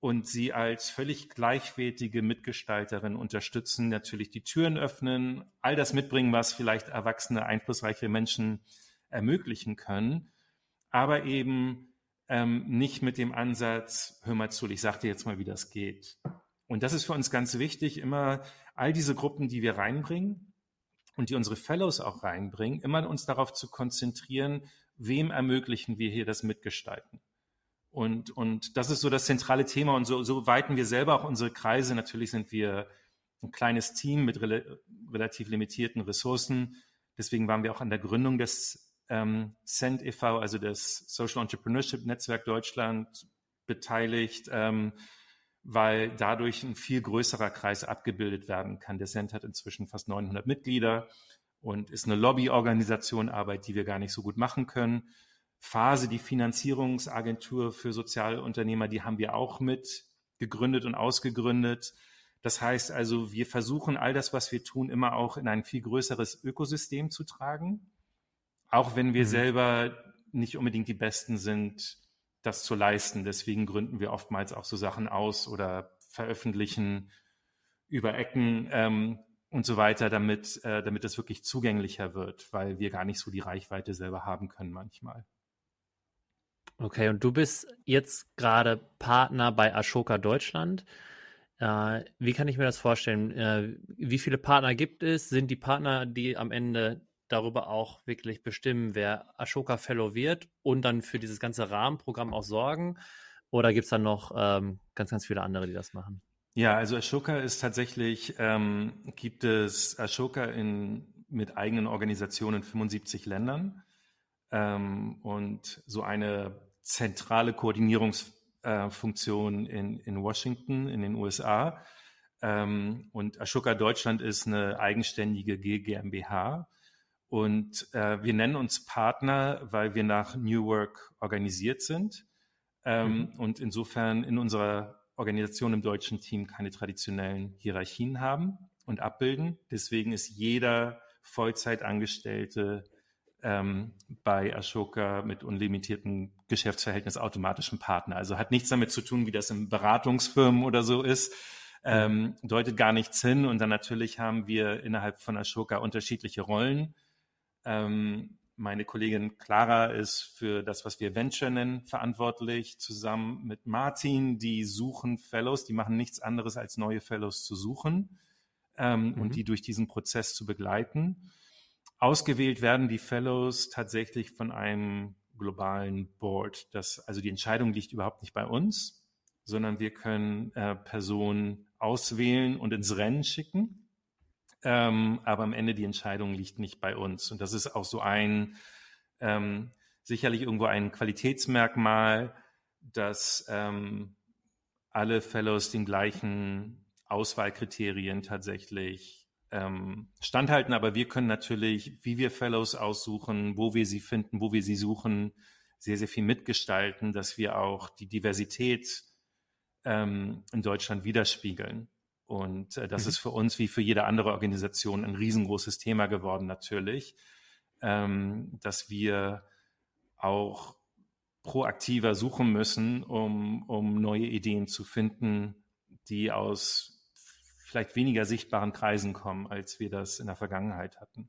Speaker 1: und sie als völlig gleichwertige Mitgestalterin unterstützen, natürlich die Türen öffnen, all das mitbringen, was vielleicht erwachsene, einflussreiche Menschen ermöglichen können, aber eben ähm, nicht mit dem Ansatz, hör mal zu, ich sag dir jetzt mal, wie das geht. Und das ist für uns ganz wichtig, immer all diese Gruppen, die wir reinbringen und die unsere Fellows auch reinbringen, immer uns darauf zu konzentrieren, wem ermöglichen wir hier das Mitgestalten. Und, und das ist so das zentrale Thema und so, so weiten wir selber auch unsere Kreise. Natürlich sind wir ein kleines Team mit rel relativ limitierten Ressourcen. Deswegen waren wir auch an der Gründung des ähm, CENT e.V., also das Social Entrepreneurship Netzwerk Deutschland, beteiligt, ähm, weil dadurch ein viel größerer Kreis abgebildet werden kann. Der CENT hat inzwischen fast 900 Mitglieder und ist eine Lobbyorganisation, Arbeit, die wir gar nicht so gut machen können. Phase, die Finanzierungsagentur für Sozialunternehmer, die haben wir auch mit gegründet und ausgegründet. Das heißt also, wir versuchen all das, was wir tun, immer auch in ein viel größeres Ökosystem zu tragen. Auch wenn wir mhm. selber nicht unbedingt die Besten sind, das zu leisten. Deswegen gründen wir oftmals auch so Sachen aus oder veröffentlichen über Ecken ähm, und so weiter, damit, äh, damit es wirklich zugänglicher wird, weil wir gar nicht so die Reichweite selber haben können manchmal.
Speaker 3: Okay, und du bist jetzt gerade Partner bei Ashoka Deutschland. Äh, wie kann ich mir das vorstellen? Äh, wie viele Partner gibt es? Sind die Partner, die am Ende darüber auch wirklich bestimmen, wer Ashoka Fellow wird und dann für dieses ganze Rahmenprogramm auch sorgen? Oder gibt es dann noch ähm, ganz, ganz viele andere, die das machen?
Speaker 1: Ja, also Ashoka ist tatsächlich, ähm, gibt es Ashoka in, mit eigenen Organisationen in 75 Ländern ähm, und so eine zentrale Koordinierungsfunktion äh, in, in Washington, in den USA. Ähm, und Ashoka Deutschland ist eine eigenständige GmbH und äh, wir nennen uns Partner, weil wir nach New Work organisiert sind ähm, mhm. und insofern in unserer Organisation im deutschen Team keine traditionellen Hierarchien haben und abbilden. Deswegen ist jeder Vollzeitangestellte ähm, bei Ashoka mit unlimitiertem Geschäftsverhältnis automatisch ein Partner. Also hat nichts damit zu tun, wie das in Beratungsfirmen oder so ist. Ähm, deutet gar nichts hin. Und dann natürlich haben wir innerhalb von Ashoka unterschiedliche Rollen ähm, meine Kollegin Clara ist für das, was wir Venture nennen, verantwortlich, zusammen mit Martin. Die suchen Fellows, die machen nichts anderes als neue Fellows zu suchen ähm, mhm. und die durch diesen Prozess zu begleiten. Ausgewählt werden die Fellows tatsächlich von einem globalen Board. Das, also die Entscheidung liegt überhaupt nicht bei uns, sondern wir können äh, Personen auswählen und ins Rennen schicken. Ähm, aber am Ende die Entscheidung liegt nicht bei uns. Und das ist auch so ein, ähm, sicherlich irgendwo ein Qualitätsmerkmal, dass ähm, alle Fellows den gleichen Auswahlkriterien tatsächlich ähm, standhalten. Aber wir können natürlich, wie wir Fellows aussuchen, wo wir sie finden, wo wir sie suchen, sehr, sehr viel mitgestalten, dass wir auch die Diversität ähm, in Deutschland widerspiegeln. Und äh, das mhm. ist für uns wie für jede andere Organisation ein riesengroßes Thema geworden natürlich, ähm, dass wir auch proaktiver suchen müssen, um, um neue Ideen zu finden, die aus vielleicht weniger sichtbaren Kreisen kommen, als wir das in der Vergangenheit hatten.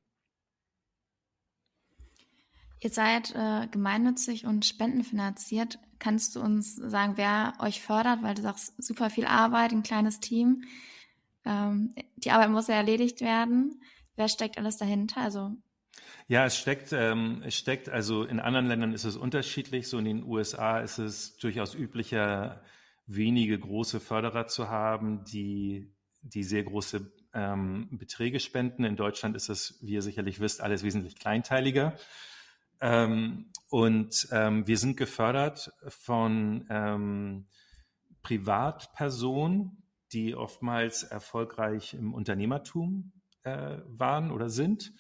Speaker 2: Ihr seid äh, gemeinnützig und spendenfinanziert. Kannst du uns sagen, wer euch fördert? Weil du sagst, super viel Arbeit, ein kleines Team. Ähm, die Arbeit muss ja erledigt werden. Wer steckt alles dahinter? Also
Speaker 1: ja, es steckt, ähm, es steckt, also in anderen Ländern ist es unterschiedlich. So in den USA ist es durchaus üblicher, wenige große Förderer zu haben, die, die sehr große ähm, Beträge spenden. In Deutschland ist es, wie ihr sicherlich wisst, alles wesentlich kleinteiliger. Ähm, und ähm, wir sind gefördert von ähm, Privatpersonen, die oftmals erfolgreich im Unternehmertum äh, waren oder sind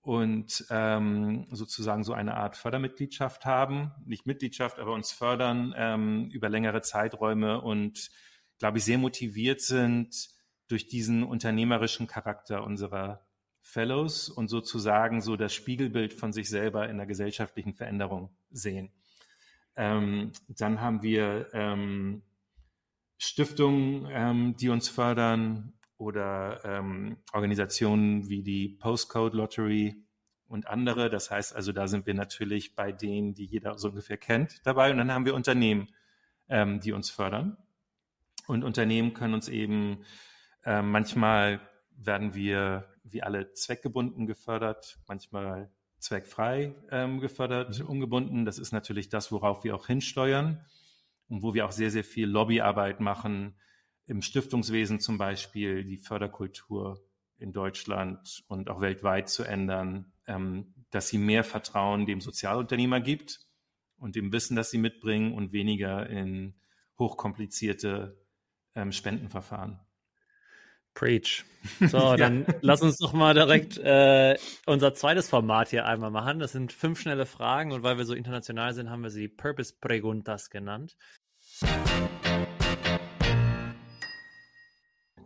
Speaker 1: und ähm, sozusagen so eine Art Fördermitgliedschaft haben. Nicht Mitgliedschaft, aber uns fördern ähm, über längere Zeiträume und, glaube ich, sehr motiviert sind durch diesen unternehmerischen Charakter unserer Fellows und sozusagen so das Spiegelbild von sich selber in der gesellschaftlichen Veränderung sehen. Ähm, dann haben wir ähm, Stiftungen, ähm, die uns fördern oder ähm, Organisationen wie die Postcode Lottery und andere. Das heißt also, da sind wir natürlich bei denen, die jeder so ungefähr kennt, dabei. Und dann haben wir Unternehmen, ähm, die uns fördern. Und Unternehmen können uns eben äh, manchmal werden wir wie alle zweckgebunden gefördert, manchmal zweckfrei ähm, gefördert, mhm. ungebunden. Das ist natürlich das, worauf wir auch hinsteuern und wo wir auch sehr, sehr viel Lobbyarbeit machen, im Stiftungswesen zum Beispiel die Förderkultur in Deutschland und auch weltweit zu ändern, ähm, dass sie mehr Vertrauen dem Sozialunternehmer gibt und dem Wissen, das sie mitbringen und weniger in hochkomplizierte ähm, Spendenverfahren.
Speaker 3: Preach. So, dann ja. lass uns doch mal direkt äh, unser zweites Format hier einmal machen. Das sind fünf schnelle Fragen und weil wir so international sind, haben wir sie Purpose Preguntas genannt.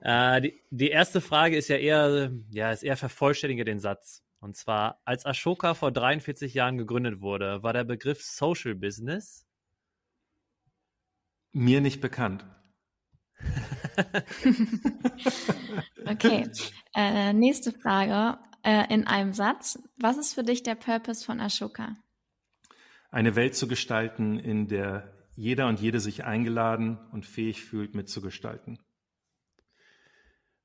Speaker 3: Äh, die, die, erste Frage ist ja eher, ja, ist eher vervollständige den Satz. Und zwar, als Ashoka vor 43 Jahren gegründet wurde, war der Begriff Social Business
Speaker 1: mir nicht bekannt.
Speaker 2: okay. Äh, nächste Frage äh, in einem Satz. Was ist für dich der Purpose von Ashoka?
Speaker 1: Eine Welt zu gestalten, in der jeder und jede sich eingeladen und fähig fühlt, mitzugestalten.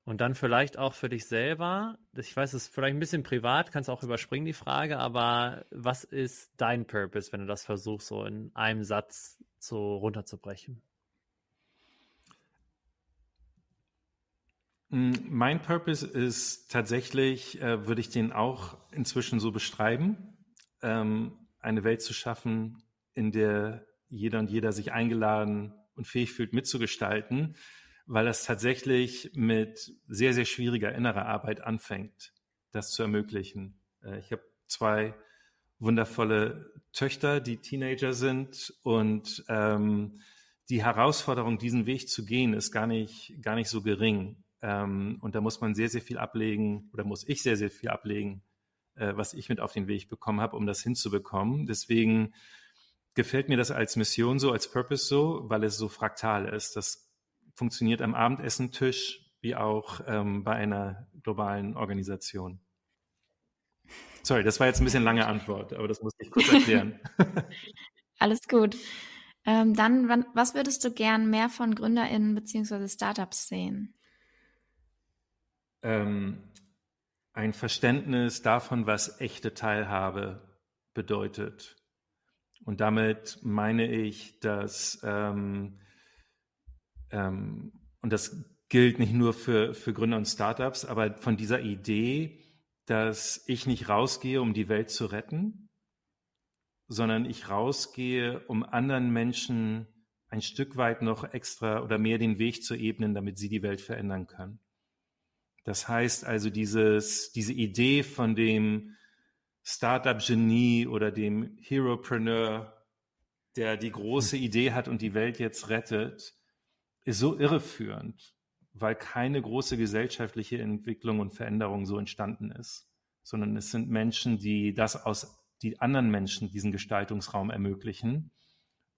Speaker 3: Und dann vielleicht auch für dich selber, ich weiß, es ist vielleicht ein bisschen privat, kannst auch überspringen die Frage, aber was ist dein Purpose, wenn du das versuchst, so in einem Satz so runterzubrechen?
Speaker 1: Mein Purpose ist tatsächlich, äh, würde ich den auch inzwischen so beschreiben, ähm, eine Welt zu schaffen, in der jeder und jeder sich eingeladen und fähig fühlt, mitzugestalten, weil das tatsächlich mit sehr, sehr schwieriger innerer Arbeit anfängt, das zu ermöglichen. Äh, ich habe zwei wundervolle Töchter, die Teenager sind und ähm, die Herausforderung, diesen Weg zu gehen, ist gar nicht, gar nicht so gering. Ähm, und da muss man sehr, sehr viel ablegen oder muss ich sehr, sehr viel ablegen, äh, was ich mit auf den Weg bekommen habe, um das hinzubekommen. Deswegen gefällt mir das als Mission so, als Purpose so, weil es so fraktal ist. Das funktioniert am Abendessentisch wie auch ähm, bei einer globalen Organisation. Sorry, das war jetzt ein bisschen lange Antwort, aber das musste ich kurz erklären.
Speaker 2: Alles gut. Ähm, dann, wann, was würdest du gern mehr von GründerInnen bzw. Startups sehen?
Speaker 1: Ähm, ein Verständnis davon, was echte Teilhabe bedeutet. Und damit meine ich, dass, ähm, ähm, und das gilt nicht nur für, für Gründer und Startups, aber von dieser Idee, dass ich nicht rausgehe, um die Welt zu retten, sondern ich rausgehe, um anderen Menschen ein Stück weit noch extra oder mehr den Weg zu ebnen, damit sie die Welt verändern können. Das heißt also, dieses, diese Idee von dem Startup-Genie oder dem Heropreneur, der die große hm. Idee hat und die Welt jetzt rettet, ist so irreführend, weil keine große gesellschaftliche Entwicklung und Veränderung so entstanden ist, sondern es sind Menschen, die das aus die anderen Menschen diesen Gestaltungsraum ermöglichen.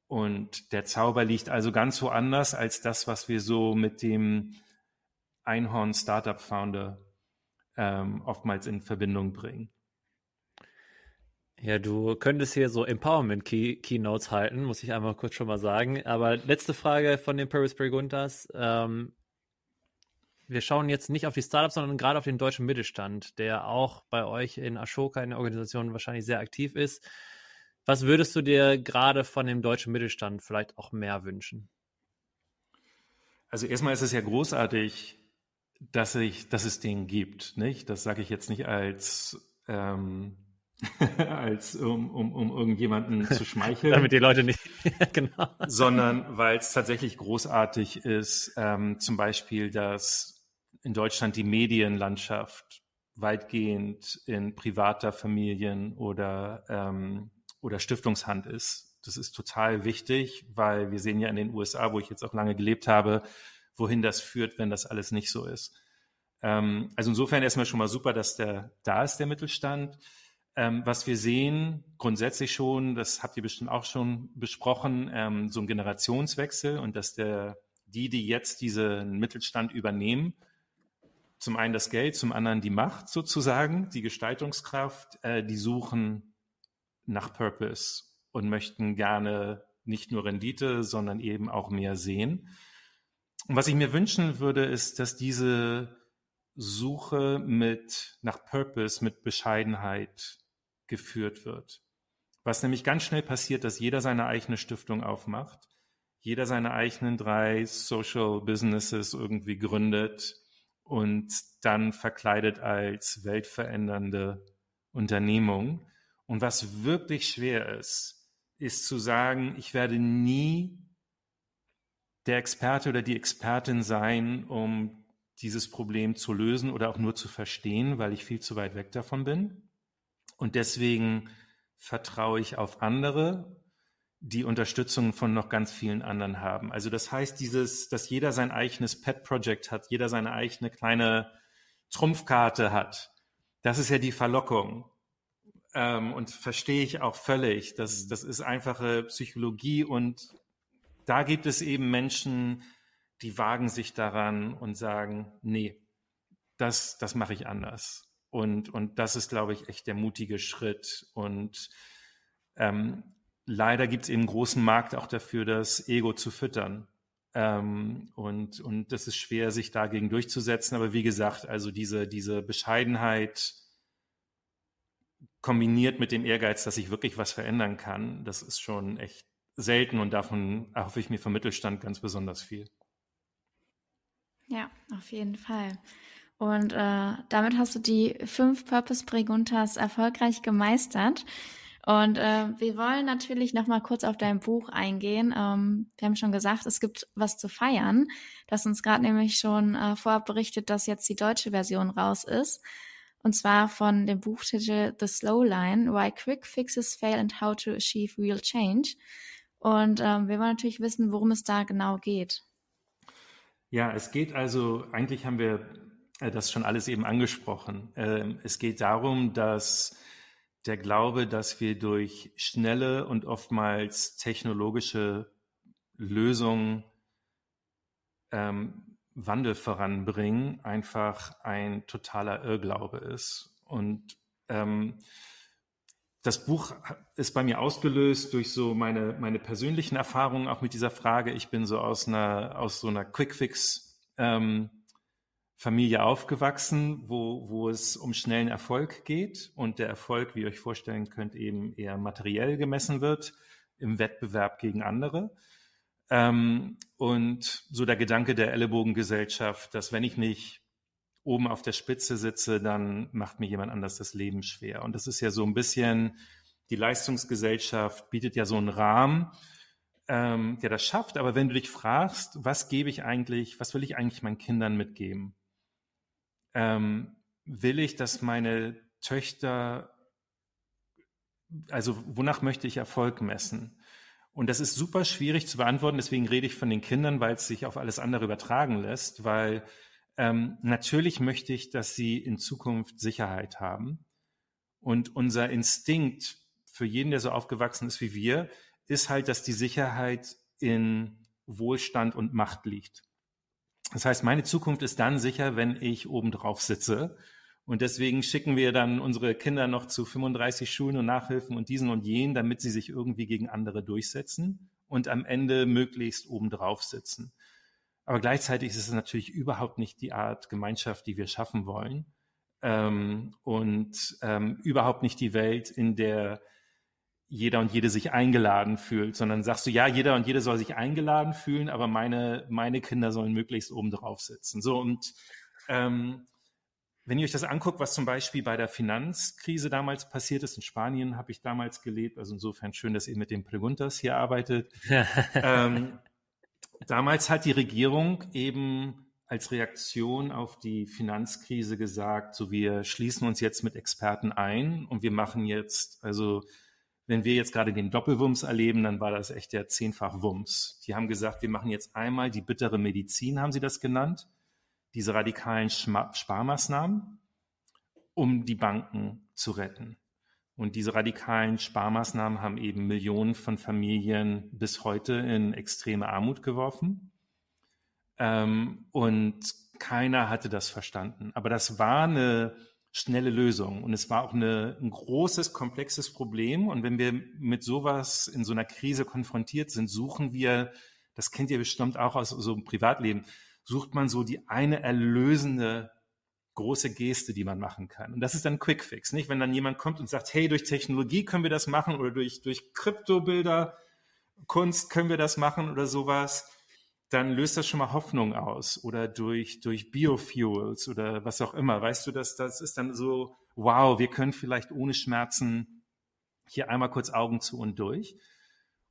Speaker 1: Und der Zauber liegt also ganz woanders als das, was wir so mit dem Einhorn Startup Founder ähm, oftmals in Verbindung bringen.
Speaker 3: Ja, du könntest hier so Empowerment-Keynotes halten, muss ich einmal kurz schon mal sagen. Aber letzte Frage von den Paris Preguntas. Ähm, wir schauen jetzt nicht auf die Startups, sondern gerade auf den deutschen Mittelstand, der auch bei euch in Ashoka in der Organisation wahrscheinlich sehr aktiv ist. Was würdest du dir gerade von dem deutschen Mittelstand vielleicht auch mehr wünschen?
Speaker 1: Also erstmal ist es ja großartig, dass, ich, dass es den gibt. Nicht? Das sage ich jetzt nicht als ähm, als um, um, um irgendjemanden zu schmeicheln.
Speaker 3: Damit die Leute nicht,
Speaker 1: genau. Sondern weil es tatsächlich großartig ist, ähm, zum Beispiel, dass in Deutschland die Medienlandschaft weitgehend in privater Familien oder, ähm, oder Stiftungshand ist. Das ist total wichtig, weil wir sehen ja in den USA, wo ich jetzt auch lange gelebt habe, wohin das führt, wenn das alles nicht so ist. Ähm, also insofern erstmal schon mal super, dass der da ist, der Mittelstand. Ähm, was wir sehen, grundsätzlich schon, das habt ihr bestimmt auch schon besprochen, ähm, so ein Generationswechsel und dass der, die, die jetzt diesen Mittelstand übernehmen, zum einen das Geld, zum anderen die Macht sozusagen, die Gestaltungskraft, äh, die suchen nach Purpose und möchten gerne nicht nur Rendite, sondern eben auch mehr sehen. Und was ich mir wünschen würde, ist, dass diese Suche mit nach Purpose, mit Bescheidenheit geführt wird. Was nämlich ganz schnell passiert, dass jeder seine eigene Stiftung aufmacht, jeder seine eigenen drei Social Businesses irgendwie gründet und dann verkleidet als weltverändernde Unternehmung. Und was wirklich schwer ist, ist zu sagen, ich werde nie der Experte oder die Expertin sein, um dieses Problem zu lösen oder auch nur zu verstehen, weil ich viel zu weit weg davon bin. Und deswegen vertraue ich auf andere, die Unterstützung von noch ganz vielen anderen haben. Also das heißt, dieses, dass jeder sein eigenes Pet-Project hat, jeder seine eigene kleine Trumpfkarte hat, das ist ja die Verlockung. Ähm, und verstehe ich auch völlig. Das, das ist einfache Psychologie und da gibt es eben Menschen, die wagen sich daran und sagen, nee, das, das mache ich anders. Und, und das ist, glaube ich, echt der mutige Schritt. Und ähm, leider gibt es eben großen Markt auch dafür, das Ego zu füttern. Ähm, und, und das ist schwer, sich dagegen durchzusetzen. Aber wie gesagt, also diese, diese Bescheidenheit kombiniert mit dem Ehrgeiz, dass ich wirklich was verändern kann, das ist schon echt selten und davon erhoffe ich mir vom Mittelstand ganz besonders viel.
Speaker 2: Ja, auf jeden Fall. Und äh, damit hast du die fünf Purpose Preguntas erfolgreich gemeistert. Und äh, wir wollen natürlich noch mal kurz auf dein Buch eingehen. Ähm, wir haben schon gesagt, es gibt was zu feiern. Du hast uns gerade nämlich schon äh, vorab berichtet, dass jetzt die deutsche Version raus ist. Und zwar von dem Buchtitel The Slow Line, Why Quick Fixes Fail and How to Achieve Real Change. Und ähm, wir wollen natürlich wissen, worum es da genau geht.
Speaker 1: Ja, es geht also, eigentlich haben wir äh, das schon alles eben angesprochen. Ähm, es geht darum, dass der Glaube, dass wir durch schnelle und oftmals technologische Lösungen ähm, Wandel voranbringen, einfach ein totaler Irrglaube ist. Und ähm, das Buch ist bei mir ausgelöst durch so meine, meine persönlichen Erfahrungen auch mit dieser Frage. Ich bin so aus einer, aus so einer Quickfix ähm, Familie aufgewachsen, wo, wo es um schnellen Erfolg geht und der Erfolg, wie ihr euch vorstellen könnt, eben eher materiell gemessen wird im Wettbewerb gegen andere. Ähm, und so der Gedanke der Ellenbogengesellschaft, dass wenn ich nicht oben auf der Spitze sitze, dann macht mir jemand anders das Leben schwer. Und das ist ja so ein bisschen, die Leistungsgesellschaft bietet ja so einen Rahmen, ähm, der das schafft. Aber wenn du dich fragst, was gebe ich eigentlich, was will ich eigentlich meinen Kindern mitgeben? Ähm, will ich, dass meine Töchter, also wonach möchte ich Erfolg messen? Und das ist super schwierig zu beantworten, deswegen rede ich von den Kindern, weil es sich auf alles andere übertragen lässt, weil ähm, natürlich möchte ich, dass sie in Zukunft Sicherheit haben. Und unser Instinkt für jeden, der so aufgewachsen ist wie wir, ist halt, dass die Sicherheit in Wohlstand und Macht liegt. Das heißt, meine Zukunft ist dann sicher, wenn ich obendrauf sitze Und deswegen schicken wir dann unsere Kinder noch zu 35 Schulen und Nachhilfen und diesen und jenen, damit sie sich irgendwie gegen andere durchsetzen und am Ende möglichst obendrauf sitzen. Aber gleichzeitig ist es natürlich überhaupt nicht die Art Gemeinschaft, die wir schaffen wollen. Ähm, und ähm, überhaupt nicht die Welt, in der jeder und jede sich eingeladen fühlt, sondern sagst du, ja, jeder und jede soll sich eingeladen fühlen, aber meine, meine Kinder sollen möglichst obendrauf sitzen. So, und ähm, wenn ihr euch das anguckt, was zum Beispiel bei der Finanzkrise damals passiert ist, in Spanien habe ich damals gelebt, also insofern schön, dass ihr mit den Preguntas hier arbeitet. ähm, damals hat die Regierung eben als Reaktion auf die Finanzkrise gesagt, so wir schließen uns jetzt mit Experten ein und wir machen jetzt, also wenn wir jetzt gerade den Doppelwumms erleben, dann war das echt der zehnfach Wumms. Die haben gesagt, wir machen jetzt einmal die bittere Medizin, haben sie das genannt diese radikalen Sparmaßnahmen, um die Banken zu retten. Und diese radikalen Sparmaßnahmen haben eben Millionen von Familien bis heute in extreme Armut geworfen. Ähm, und keiner hatte das verstanden. Aber das war eine schnelle Lösung. Und es war auch eine, ein großes, komplexes Problem. Und wenn wir mit sowas in so einer Krise konfrontiert sind, suchen wir, das kennt ihr bestimmt auch aus so einem Privatleben, sucht man so die eine erlösende große Geste, die man machen kann. Und das ist dann Quick Fix, nicht? Wenn dann jemand kommt und sagt, hey, durch Technologie können wir das machen oder durch, durch Kryptobilder, Kunst können wir das machen oder sowas, dann löst das schon mal Hoffnung aus oder durch, durch Biofuels oder was auch immer. Weißt du, dass das ist dann so, wow, wir können vielleicht ohne Schmerzen hier einmal kurz Augen zu und durch.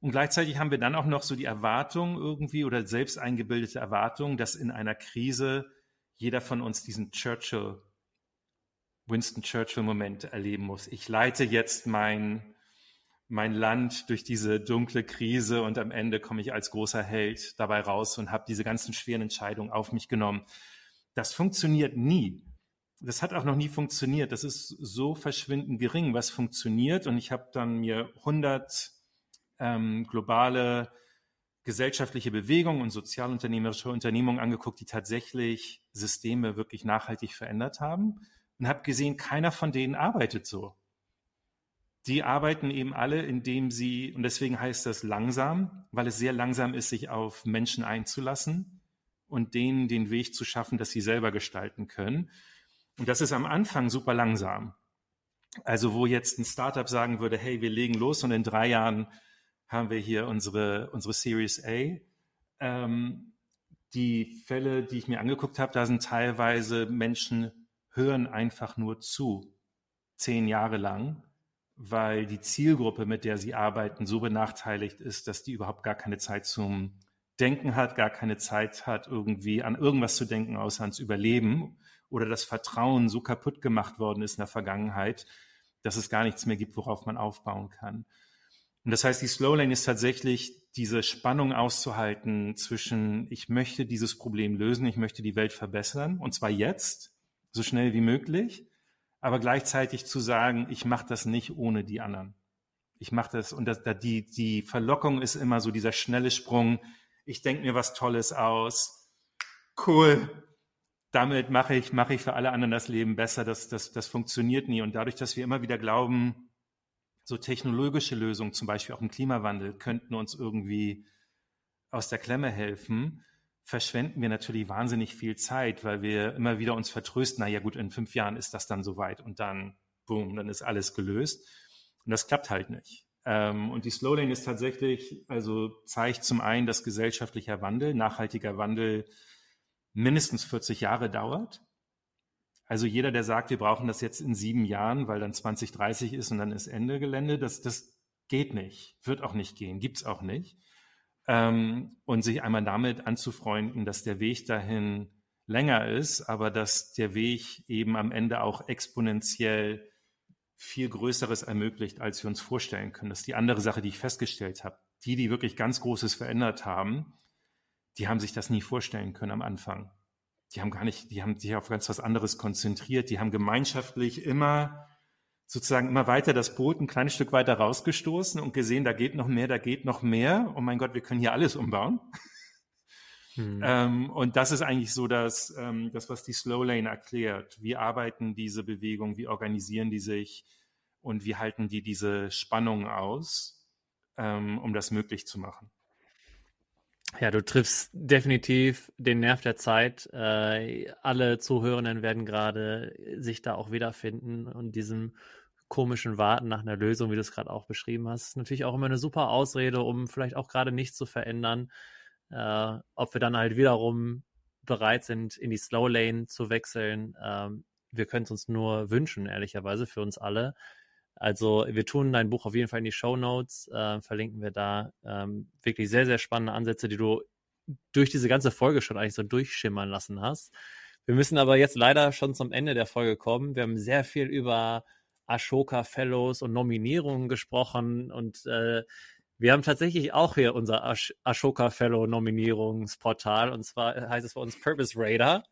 Speaker 1: Und gleichzeitig haben wir dann auch noch so die Erwartung irgendwie oder selbst eingebildete Erwartung, dass in einer Krise jeder von uns diesen Churchill, Winston Churchill Moment erleben muss. Ich leite jetzt mein, mein Land durch diese dunkle Krise und am Ende komme ich als großer Held dabei raus und habe diese ganzen schweren Entscheidungen auf mich genommen. Das funktioniert nie. Das hat auch noch nie funktioniert. Das ist so verschwindend gering, was funktioniert. Und ich habe dann mir 100 ähm, globale gesellschaftliche Bewegungen und sozialunternehmerische Unternehmungen angeguckt, die tatsächlich Systeme wirklich nachhaltig verändert haben und habe gesehen, keiner von denen arbeitet so. Die arbeiten eben alle, indem sie, und deswegen heißt das langsam, weil es sehr langsam ist, sich auf Menschen einzulassen und denen den Weg zu schaffen, dass sie selber gestalten können. Und das ist am Anfang super langsam. Also wo jetzt ein Startup sagen würde, hey, wir legen los und in drei Jahren haben wir hier unsere, unsere Series A. Ähm, die Fälle, die ich mir angeguckt habe, da sind teilweise Menschen hören einfach nur zu, zehn Jahre lang, weil die Zielgruppe, mit der sie arbeiten, so benachteiligt ist, dass die überhaupt gar keine Zeit zum Denken hat, gar keine Zeit hat, irgendwie an irgendwas zu denken, außer ans Überleben oder das Vertrauen so kaputt gemacht worden ist in der Vergangenheit, dass es gar nichts mehr gibt, worauf man aufbauen kann. Und das heißt, die Slow Lane ist tatsächlich diese Spannung auszuhalten zwischen, ich möchte dieses Problem lösen, ich möchte die Welt verbessern, und zwar jetzt, so schnell wie möglich, aber gleichzeitig zu sagen, ich mache das nicht ohne die anderen. Ich mache das, und das, die, die Verlockung ist immer so dieser schnelle Sprung, ich denke mir was Tolles aus, cool, damit mache ich, mache ich für alle anderen das Leben besser, das, das, das funktioniert nie. Und dadurch, dass wir immer wieder glauben, so technologische Lösungen, zum Beispiel auch im Klimawandel, könnten uns irgendwie aus der Klemme helfen, verschwenden wir natürlich wahnsinnig viel Zeit, weil wir immer wieder uns vertrösten, na ja gut, in fünf Jahren ist das dann soweit und dann, boom, dann ist alles gelöst. Und das klappt halt nicht. Ähm, und die Slow Lane ist tatsächlich, also zeigt zum einen, dass gesellschaftlicher Wandel, nachhaltiger Wandel mindestens 40 Jahre dauert. Also jeder, der sagt, wir brauchen das jetzt in sieben Jahren, weil dann 2030 ist und dann ist Ende Gelände, das, das geht nicht, wird auch nicht gehen, gibt's auch nicht. Ähm, und sich einmal damit anzufreunden, dass der Weg dahin länger ist, aber dass der Weg eben am Ende auch exponentiell viel Größeres ermöglicht, als wir uns vorstellen können. Das ist die andere Sache, die ich festgestellt habe. Die, die wirklich ganz Großes verändert haben, die haben sich das nie vorstellen können am Anfang die haben gar nicht, die haben sich auf ganz was anderes konzentriert. Die haben gemeinschaftlich immer sozusagen immer weiter das Boot ein kleines Stück weiter rausgestoßen und gesehen, da geht noch mehr, da geht noch mehr. Oh mein Gott, wir können hier alles umbauen. Mhm. Ähm, und das ist eigentlich so das, ähm, das, was die Slow Lane erklärt. Wie arbeiten diese Bewegungen, wie organisieren die sich und wie halten die diese Spannung aus, ähm, um das möglich zu machen?
Speaker 3: Ja, du triffst definitiv den Nerv der Zeit. Äh, alle Zuhörenden werden gerade sich da auch wiederfinden und diesem komischen Warten nach einer Lösung, wie du es gerade auch beschrieben hast, ist natürlich auch immer eine super Ausrede, um vielleicht auch gerade nichts zu verändern. Äh, ob wir dann halt wiederum bereit sind, in die Slow Lane zu wechseln, ähm, wir können es uns nur wünschen, ehrlicherweise, für uns alle. Also wir tun dein Buch auf jeden Fall in die Show Notes, äh, verlinken wir da ähm, wirklich sehr, sehr spannende Ansätze, die du durch diese ganze Folge schon eigentlich so durchschimmern lassen hast. Wir müssen aber jetzt leider schon zum Ende der Folge kommen. Wir haben sehr viel über Ashoka Fellows und Nominierungen gesprochen und äh, wir haben tatsächlich auch hier unser Ash Ashoka Fellow Nominierungsportal und zwar heißt es bei uns Purpose Radar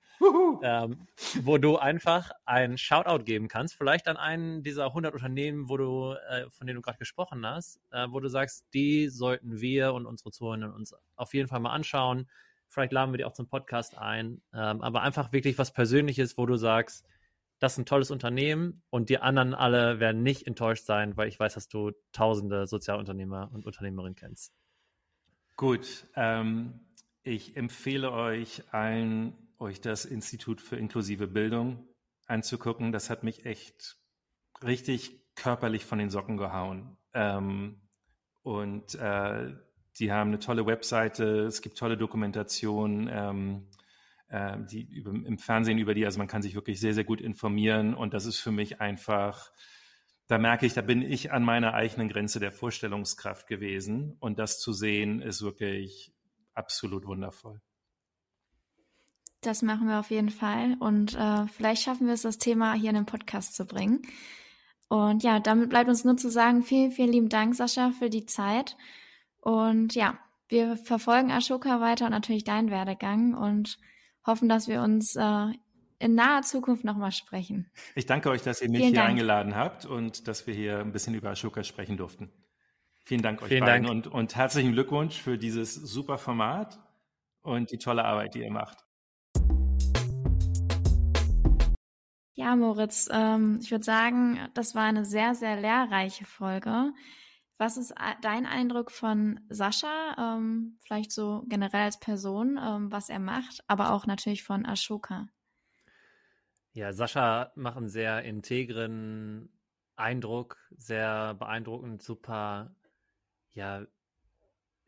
Speaker 3: ähm, wo du einfach einen Shoutout geben kannst, vielleicht an einen dieser 100 Unternehmen, wo du, äh, von denen du gerade gesprochen hast, äh, wo du sagst, die sollten wir und unsere Zuhörenden uns auf jeden Fall mal anschauen. Vielleicht laden wir die auch zum Podcast ein, ähm, aber einfach wirklich was Persönliches, wo du sagst, das ist ein tolles Unternehmen und die anderen alle werden nicht enttäuscht sein, weil ich weiß, dass du tausende Sozialunternehmer und Unternehmerinnen kennst.
Speaker 1: Gut, ähm, ich empfehle euch allen euch das Institut für inklusive Bildung anzugucken. Das hat mich echt richtig körperlich von den Socken gehauen. Ähm, und äh, die haben eine tolle Webseite, es gibt tolle Dokumentationen ähm, äh, die über, im Fernsehen über die, also man kann sich wirklich sehr, sehr gut informieren und das ist für mich einfach, da merke ich, da bin ich an meiner eigenen Grenze der Vorstellungskraft gewesen und das zu sehen ist wirklich absolut wundervoll.
Speaker 2: Das machen wir auf jeden Fall. Und äh, vielleicht schaffen wir es, das Thema hier in den Podcast zu bringen. Und ja, damit bleibt uns nur zu sagen, vielen, vielen lieben Dank, Sascha, für die Zeit. Und ja, wir verfolgen Ashoka weiter und natürlich deinen Werdegang und hoffen, dass wir uns äh, in naher Zukunft nochmal sprechen.
Speaker 1: Ich danke euch, dass ihr mich Vielen hier Dank. eingeladen habt und dass wir hier ein bisschen über Ashoka sprechen durften. Vielen Dank euch Vielen beiden Dank. Und, und herzlichen Glückwunsch für dieses super Format und die tolle Arbeit, die ihr macht.
Speaker 2: Ja, Moritz, ähm, ich würde sagen, das war eine sehr, sehr lehrreiche Folge. Was ist dein Eindruck von Sascha, ähm, vielleicht so generell als Person, ähm, was er macht, aber auch natürlich von Ashoka?
Speaker 3: Ja, Sascha macht einen sehr integren Eindruck, sehr beeindruckend, super, ja,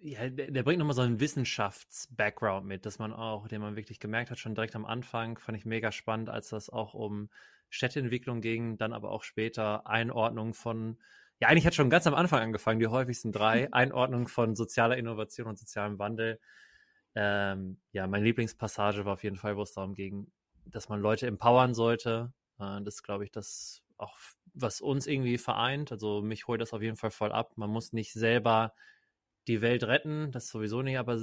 Speaker 3: ja, der, der bringt nochmal so einen Wissenschafts-Background mit, dass man auch, den man wirklich gemerkt hat, schon direkt am Anfang, fand ich mega spannend, als das auch um Städteentwicklung ging, dann aber auch später Einordnung von, ja, eigentlich hat schon ganz am Anfang angefangen, die häufigsten drei, Einordnung von sozialer Innovation und sozialem Wandel. Ähm, ja, meine Lieblingspassage war auf jeden Fall, wo es darum ging, dass man Leute empowern sollte. Äh, das glaube ich, das auch, was uns irgendwie vereint. Also mich holt das auf jeden Fall voll ab. Man muss nicht selber die Welt retten, das sowieso nicht, aber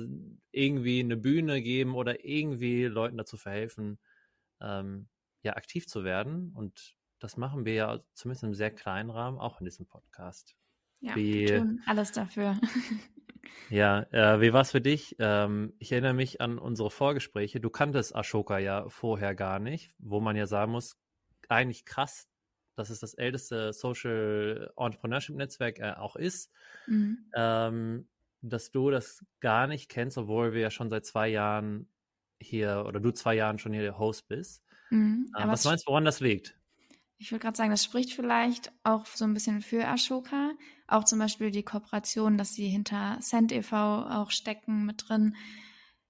Speaker 3: irgendwie eine Bühne geben oder irgendwie Leuten dazu verhelfen, ähm, ja, aktiv zu werden. Und das machen wir ja zumindest im sehr kleinen Rahmen auch in diesem Podcast.
Speaker 2: Ja, wie, wir tun alles dafür.
Speaker 3: ja, äh, wie war es für dich? Ähm, ich erinnere mich an unsere Vorgespräche. Du kanntest Ashoka ja vorher gar nicht, wo man ja sagen muss, eigentlich krass, dass es das älteste Social Entrepreneurship Netzwerk äh, auch ist. Mhm. Ähm, dass du das gar nicht kennst, obwohl wir ja schon seit zwei Jahren hier oder du zwei Jahren schon hier der Host bist. Mhm, ähm, was meinst du, woran das liegt?
Speaker 2: Ich würde gerade sagen, das spricht vielleicht auch so ein bisschen für Ashoka. Auch zum Beispiel die Kooperation, dass sie hinter Cent e.V. auch stecken mit drin,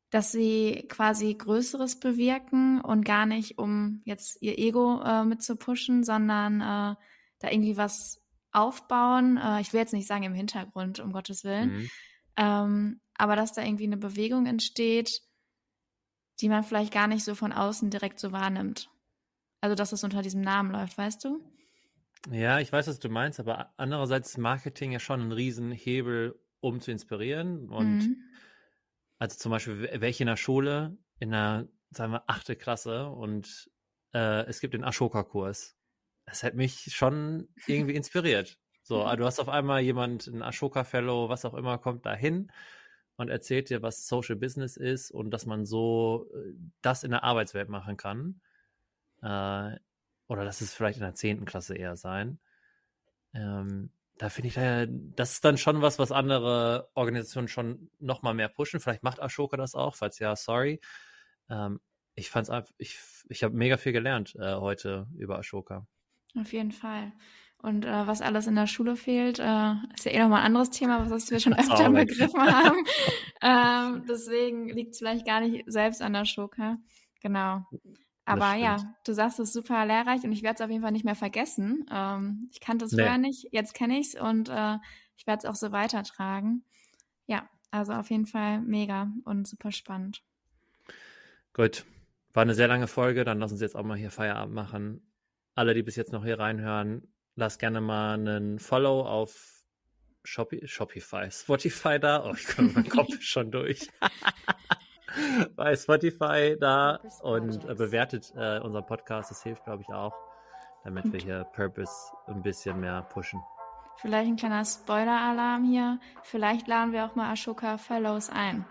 Speaker 2: dass sie quasi Größeres bewirken und gar nicht, um jetzt ihr Ego äh, mit zu pushen, sondern äh, da irgendwie was aufbauen. Äh, ich will jetzt nicht sagen im Hintergrund, um Gottes Willen, mhm. Ähm, aber dass da irgendwie eine Bewegung entsteht, die man vielleicht gar nicht so von außen direkt so wahrnimmt. Also, dass es unter diesem Namen läuft, weißt du?
Speaker 3: Ja, ich weiß, was du meinst, aber andererseits ist Marketing ja schon ein Riesenhebel, um zu inspirieren. Und mhm. also zum Beispiel, wäre ich in der Schule, in der, sagen wir, achte Klasse und äh, es gibt den Ashoka-Kurs. Das hat mich schon irgendwie inspiriert. So, mhm. du hast auf einmal jemand, ein Ashoka Fellow, was auch immer, kommt dahin und erzählt dir, was Social Business ist und dass man so äh, das in der Arbeitswelt machen kann. Äh, oder lass es vielleicht in der 10. Klasse eher sein. Ähm, da finde ich, äh, das ist dann schon was, was andere Organisationen schon noch mal mehr pushen. Vielleicht macht Ashoka das auch, falls ja, sorry. Ähm, ich fand's einfach, ich, ich habe mega viel gelernt äh, heute über Ashoka.
Speaker 2: Auf jeden Fall. Und äh, was alles in der Schule fehlt, äh, ist ja eh nochmal ein anderes Thema, was wir schon öfter begriffen haben. ähm, deswegen liegt es vielleicht gar nicht selbst an der Schoka. Genau. Aber ja, du sagst es super lehrreich und ich werde es auf jeden Fall nicht mehr vergessen. Ähm, ich kannte es nee. vorher nicht, jetzt kenne ich es und äh, ich werde es auch so weitertragen. Ja, also auf jeden Fall mega und super spannend.
Speaker 3: Gut, war eine sehr lange Folge, dann lass uns jetzt auch mal hier Feierabend machen. Alle, die bis jetzt noch hier reinhören, lasst gerne mal einen Follow auf Shopify, Shopify, Spotify da. Oh, ich komme mein Kopf schon durch. bei Spotify da und äh, bewertet äh, unseren Podcast. Das hilft, glaube ich, auch, damit wir hier Purpose ein bisschen mehr pushen.
Speaker 2: Vielleicht ein kleiner Spoiler-Alarm hier. Vielleicht laden wir auch mal Ashoka Fellows ein.